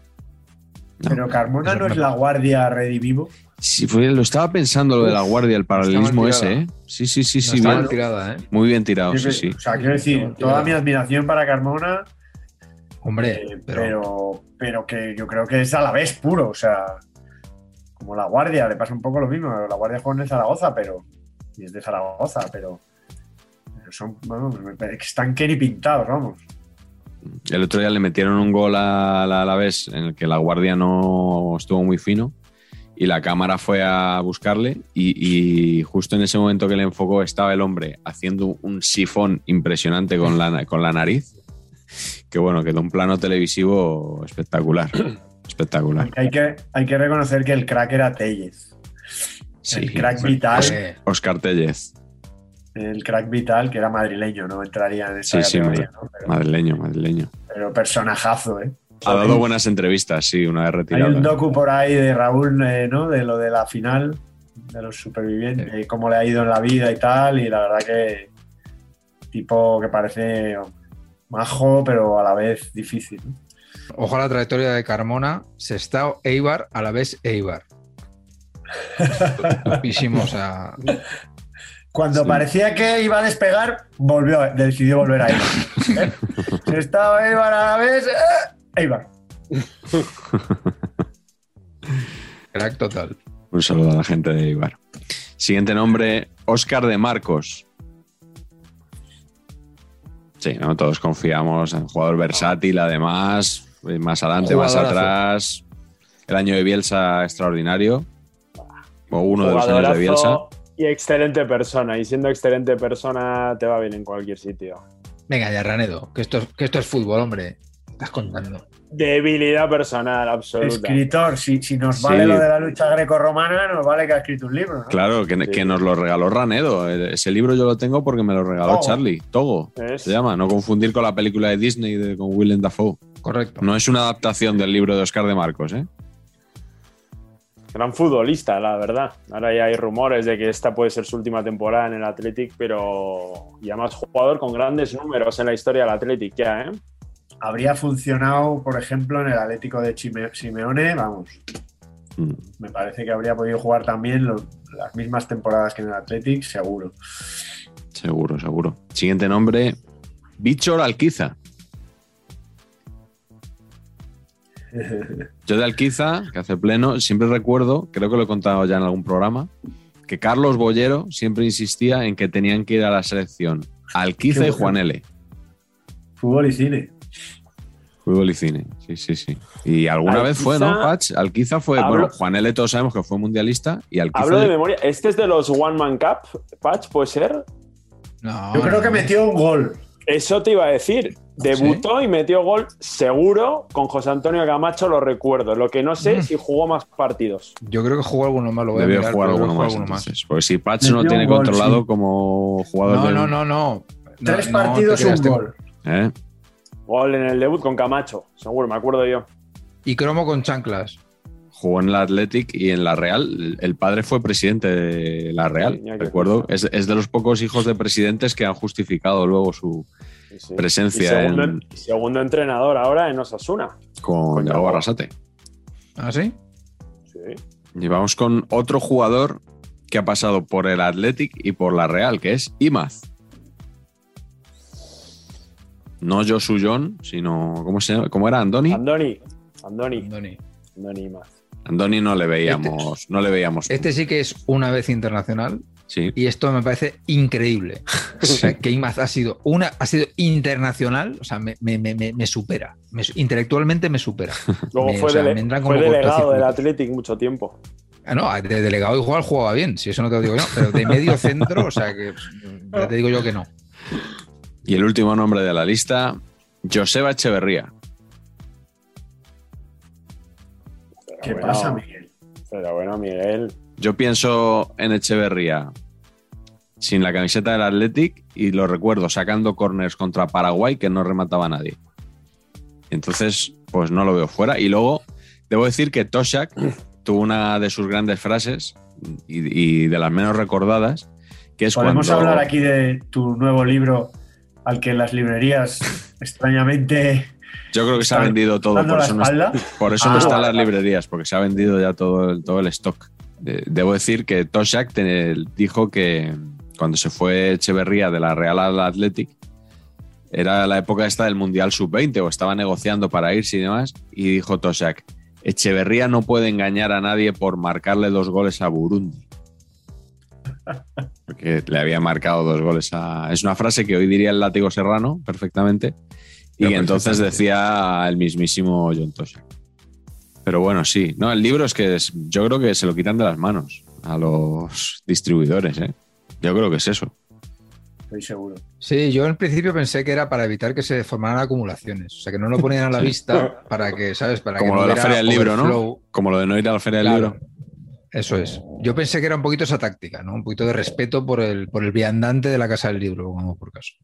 No. Pero Carmona no es la guardia redivivo. Sí, fue- lo estaba pensando lo de la guardia, el paralelismo ese. ¿eh? Sí, sí, sí, sí. bien. tirada, ¿eh? Muy bien tirado, sí, sí. O sea, quiero decir, toda mi admiración para Carmona, Hombre, eh, pero, pero, pero que yo creo que es a la vez puro. O sea, como la guardia, le pasa un poco lo mismo. La guardia juega en Zaragoza, pero. Y es de Zaragoza, pero. pero son. Vamos, que están que ni pintados, vamos. El otro día le metieron un gol a la Alavés en el que la guardia no estuvo muy fino y la cámara fue a buscarle y, y justo en ese momento que le enfocó estaba el hombre haciendo un sifón impresionante con la, con la nariz. Que bueno, quedó un plano televisivo espectacular. Espectacular. Hay que, hay que reconocer que el crack era Tellez. Sí. El crack vital. Oscar Tellez, El crack vital, que era madrileño, no entraría en esa Sí, sí, categoría, ¿no? Pero, madrileño, madrileño. pero personajazo, ¿eh? Ha dado buenas entrevistas, sí, una vez Hay retirado. un docu por ahí de Raúl, eh, ¿no? De lo de la final, de los supervivientes, Sí. y cómo le ha ido en la vida y tal, y la verdad que tipo que parece majo, pero a la vez difícil. ¿no? ojo a la trayectoria de Carmona, Sestao, Eibar, a la vez Eibar. Topísimo, o sea, Cuando Sí. parecía que iba a despegar, volvió, decidió volver a Eibar. ¿eh? Se estaba Eibar a la vez, ¡eh! Eibar. crack total. Un saludo a la gente de Ibar. Siguiente nombre, Oscar de Marcos. Sí, ¿no? Todos confiamos en jugador versátil, además, eh, más adelante, más atrás. El año de Bielsa extraordinario. O uno de los años de Bielsa. Y excelente persona. Y siendo excelente persona te va bien en cualquier sitio. Venga, ya, Ranedo, que esto, es- que esto es fútbol, hombre. Estás contando. Debilidad personal absoluta. Escritor, si, si nos Sí. vale lo de la lucha grecorromana, nos vale que ha escrito un libro, ¿no? Claro, que, Sí. que nos lo regaló Ranedo. Ese libro yo lo tengo porque me lo regaló Togo. Charlie. Togo Es- se llama. No confundir con la película de Disney de, con Willem Dafoe. Correcto. No es una adaptación del libro de Oscar de Marcos, ¿eh? Gran futbolista, la verdad. Ahora ya hay rumores de que esta puede ser su última temporada en el Athletic, pero y además jugador con grandes números en la historia del Athletic ya, ¿eh? Habría funcionado, por ejemplo, en el Atlético de Chime- Simeone, vamos. Mm. Me parece que habría podido jugar también lo- las mismas temporadas que en el Athletic, seguro. Seguro, seguro. Siguiente nombre, Bichor Alquiza. Yo de Alquiza, que hace pleno, siempre recuerdo, creo que lo he contado ya en algún programa, que Carlos Bollero siempre insistía en que tenían que ir a la selección Alquiza y. Juan L. Fútbol y cine. Fútbol y cine, sí, sí, sí. Y alguna vez fue, ¿no, Patch? Alquiza fue, Hablo- bueno, Juan L todos sabemos que fue mundialista y Alquiza... Hablo de memoria. ¿Este es de los One Man Cup, Patch? ¿Puede ser? No, Yo creo que metió un gol. Eso te iba a decir. Debutó y metió gol seguro con José Antonio Camacho, lo recuerdo. Lo que no sé Mm. si jugó más partidos. Yo creo que jugó alguno más. Lo voy a Debió mirar, jugar alguno más, entonces. Porque si Patch Metió no tiene gol, controlado sí. como jugador No, del- no, no, no. Tres No, no partidos, te un gol. ¿eh? Gol en el debut con Camacho, seguro, me acuerdo yo. Y cromo con chanclas. Jugó en la Athletic y en la Real. El padre fue presidente de la Real. Sí, Recuerdo, es, es de los pocos hijos de presidentes que han justificado luego su Sí, sí. Presencia Y segundo, en- segundo entrenador ahora en Osasuna. con. Yago Arrasate. ¿Ah, sí? Sí. Y vamos con otro jugador que ha pasado por el Athletic y por la Real, que es Imaz. No Josu John, sino. ¿Cómo, se llama? ¿Cómo era? ¿Andoni? Andoni. Andoni. Andoni. Andoni más. Andoni no le veíamos. No le veíamos. Este sí que es una vez internacional Sí. y esto me parece increíble. O sea, que Imaz ha sido una, ha sido internacional, o sea, me, me- me- supera. Me su- intelectualmente me supera. Luego Me- fue, o sea, dele- me entran fue como delegado del. Athletic mucho tiempo. Ah, no, de delegado igual jugaba bien, si eso no te lo digo yo, pero de medio centro, o sea que ya te digo yo que no. Y el último nombre de la lista, Joseba Echeverría. Pero ¿Qué bueno, pasa, Miguel? Pero bueno, Miguel. Yo pienso en Echeverría sin la camiseta del Athletic y lo recuerdo sacando corners contra Paraguay que no remataba a nadie. Entonces, pues no lo veo fuera. Y luego, debo decir que Toshak tuvo una de sus grandes frases y, y de las menos recordadas, que es Podemos cuando... hablar aquí de tu nuevo libro al que las librerías extrañamente Yo creo que se ha están vendido todo, por eso, no, por eso Ah, no está en vale, las librerías, porque se ha vendido ya todo todo el stock. Debo decir que Toshak dijo que cuando se fue Echeverría de la Real al Athletic, era la época esta del Mundial Sub-20 o estaba negociando para irse y demás, y dijo Toshak, Echeverría no puede engañar a nadie por marcarle dos goles a Burundi. Porque le había marcado dos goles a... Es una frase que hoy diría el látigo serrano perfectamente y entonces decía el mismísimo John Toshak. Pero bueno, sí. No, el libro es que es- yo creo que se lo quitan de las manos a los distribuidores, ¿eh? Yo creo que es eso. Estoy seguro. Sí, yo en principio pensé que era para evitar que se formaran acumulaciones, o sea, que no lo ponían a la Sí. vista para que, ¿sabes? Para Como que lo no de la Feria del Libro, ¿no? Como lo de no ir a la Feria del Claro. Libro. Eso es. Yo pensé que era un poquito esa táctica, ¿no? Un poquito de respeto por el, por el viandante de la Casa del Libro, como por caso.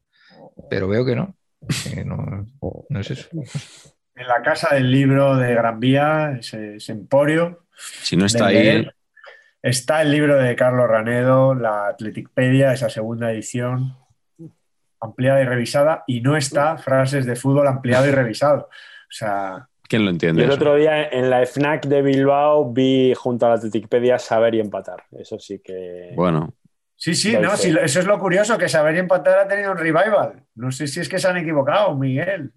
Pero veo que no. que no, no es eso. En la casa del libro de Gran Vía, ese, ese emporio, Si no está ahí, leer, está el libro de Carlos Ranedo, la Atleticpedia, esa segunda edición, ampliada y revisada, y no está frases de fútbol ampliado y revisado. O sea, ¿quién lo Y entiende? el eso? otro día en la FNAC de Bilbao vi junto a la Atleticpedia saber y empatar. Eso sí que. Bueno, sí, sí, no, sí, eso es lo curioso, que Saber y Empatar ha tenido un revival. No sé si es que se han equivocado, Miguel.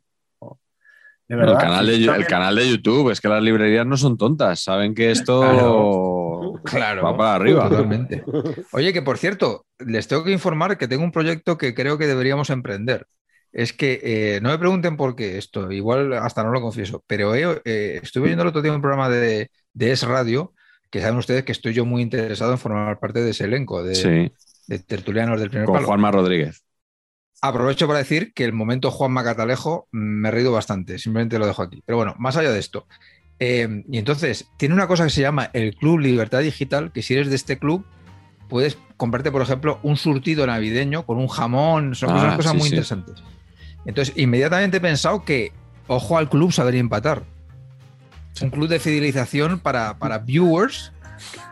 De el canal, de, sí, el también- canal de YouTube, es que las librerías no son tontas, saben que esto Claro. Claro. va para arriba. Totalmente. Oye, que por cierto, les tengo que informar que tengo un proyecto que creo que deberíamos emprender. Es que eh, no me pregunten por qué esto, igual hasta no lo confieso, pero he- eh, estuve viendo el otro día un programa de, de Es Radio, que saben ustedes que estoy yo muy interesado en formar parte de ese elenco de, Sí, de tertulianos del primer con palo. Juanma Rodríguez. Aprovecho para decir que el momento Juan Macatalejo mm, me he reído bastante, simplemente lo dejo aquí. Pero bueno, más allá de esto. eh, y entonces, tiene una cosa que se llama el Club Libertad Digital, que si eres de este club, puedes comprarte, por ejemplo, un surtido navideño con un jamón, son Ah, cosas, cosas sí, muy sí. interesantes. Entonces, inmediatamente he pensado que, ojo al club, saber empatar. Un club de fidelización para, para viewers,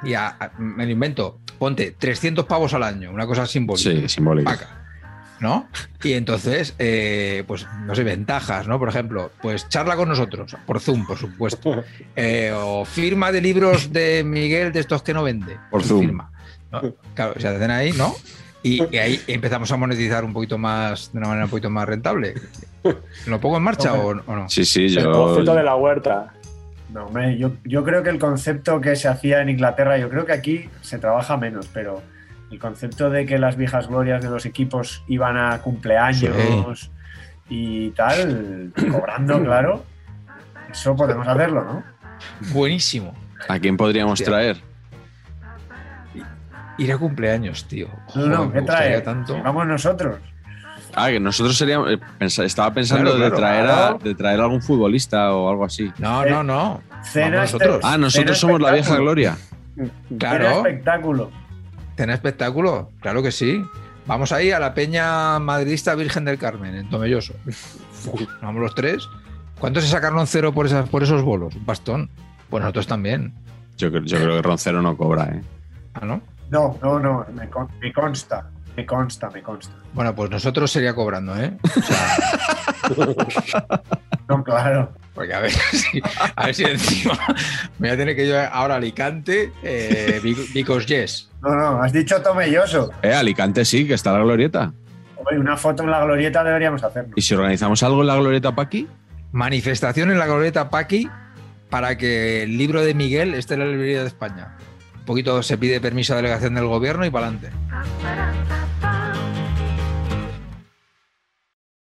y a- a- me lo invento, ponte 300 pavos al año, una cosa simbólica. Sí, simbólico. Paca, ¿no? Y entonces, eh, pues, no sé, ventajas, ¿no? Por ejemplo, pues charla con nosotros, por Zoom, por supuesto. Eh, o firma de libros de Miguel de estos que no vende. Por Zoom. Firma, ¿no? Claro, se hacen ahí, ¿no? Y, y ahí empezamos a monetizar un poquito más, de una manera un poquito más rentable. ¿Lo pongo en marcha o, o no? Sí, sí, El yo. concepto de la huerta. No, hombre, yo, yo creo que el concepto que se hacía en Inglaterra, yo creo que aquí se trabaja menos, pero el concepto de que las viejas glorias de los equipos iban a cumpleaños y tal, cobrando, claro, eso podemos hacerlo, ¿no? Buenísimo. ¿A quién podríamos Hostia. traer? Ir a cumpleaños, tío. No, Joder, no, me ¿qué trae? tanto. Vamos nosotros. Ah, que nosotros seríamos. eh, estaba pensando Claro, de, claro, traer claro. A, de traer a algún futbolista o algo así. No, no, no. Cena Vamos nosotros. Ah, nosotros Cena somos la vieja gloria. Cena Claro. espectáculo. ¿Tener espectáculo? Claro que sí. Vamos ahí a la Peña Madridista Virgen del Carmen, en Tomelloso. Vamos los tres. ¿Cuánto se sacaron cero por, esas, por esos bolos? Un bastón. Pues nosotros también. Yo, creo- yo creo que Roncero no cobra, ¿eh? Ah, ¿no? No, no, no, me, con- me consta, me consta, me consta. Bueno, pues nosotros sería cobrando, ¿eh? O sea, No, claro. porque a ver si, a ver si encima me voy a tener que ir ahora a Alicante, eh, because yes. No, no, has dicho Tomelloso. Eh, Alicante sí, que está la glorieta. Hombre, una foto en la glorieta deberíamos hacernos. ¿Y si organizamos algo en la glorieta Paqui? Manifestación en la glorieta Paqui para que el libro de Miguel esté en la librería de España. Un poquito se pide permiso a delegación del gobierno y para adelante.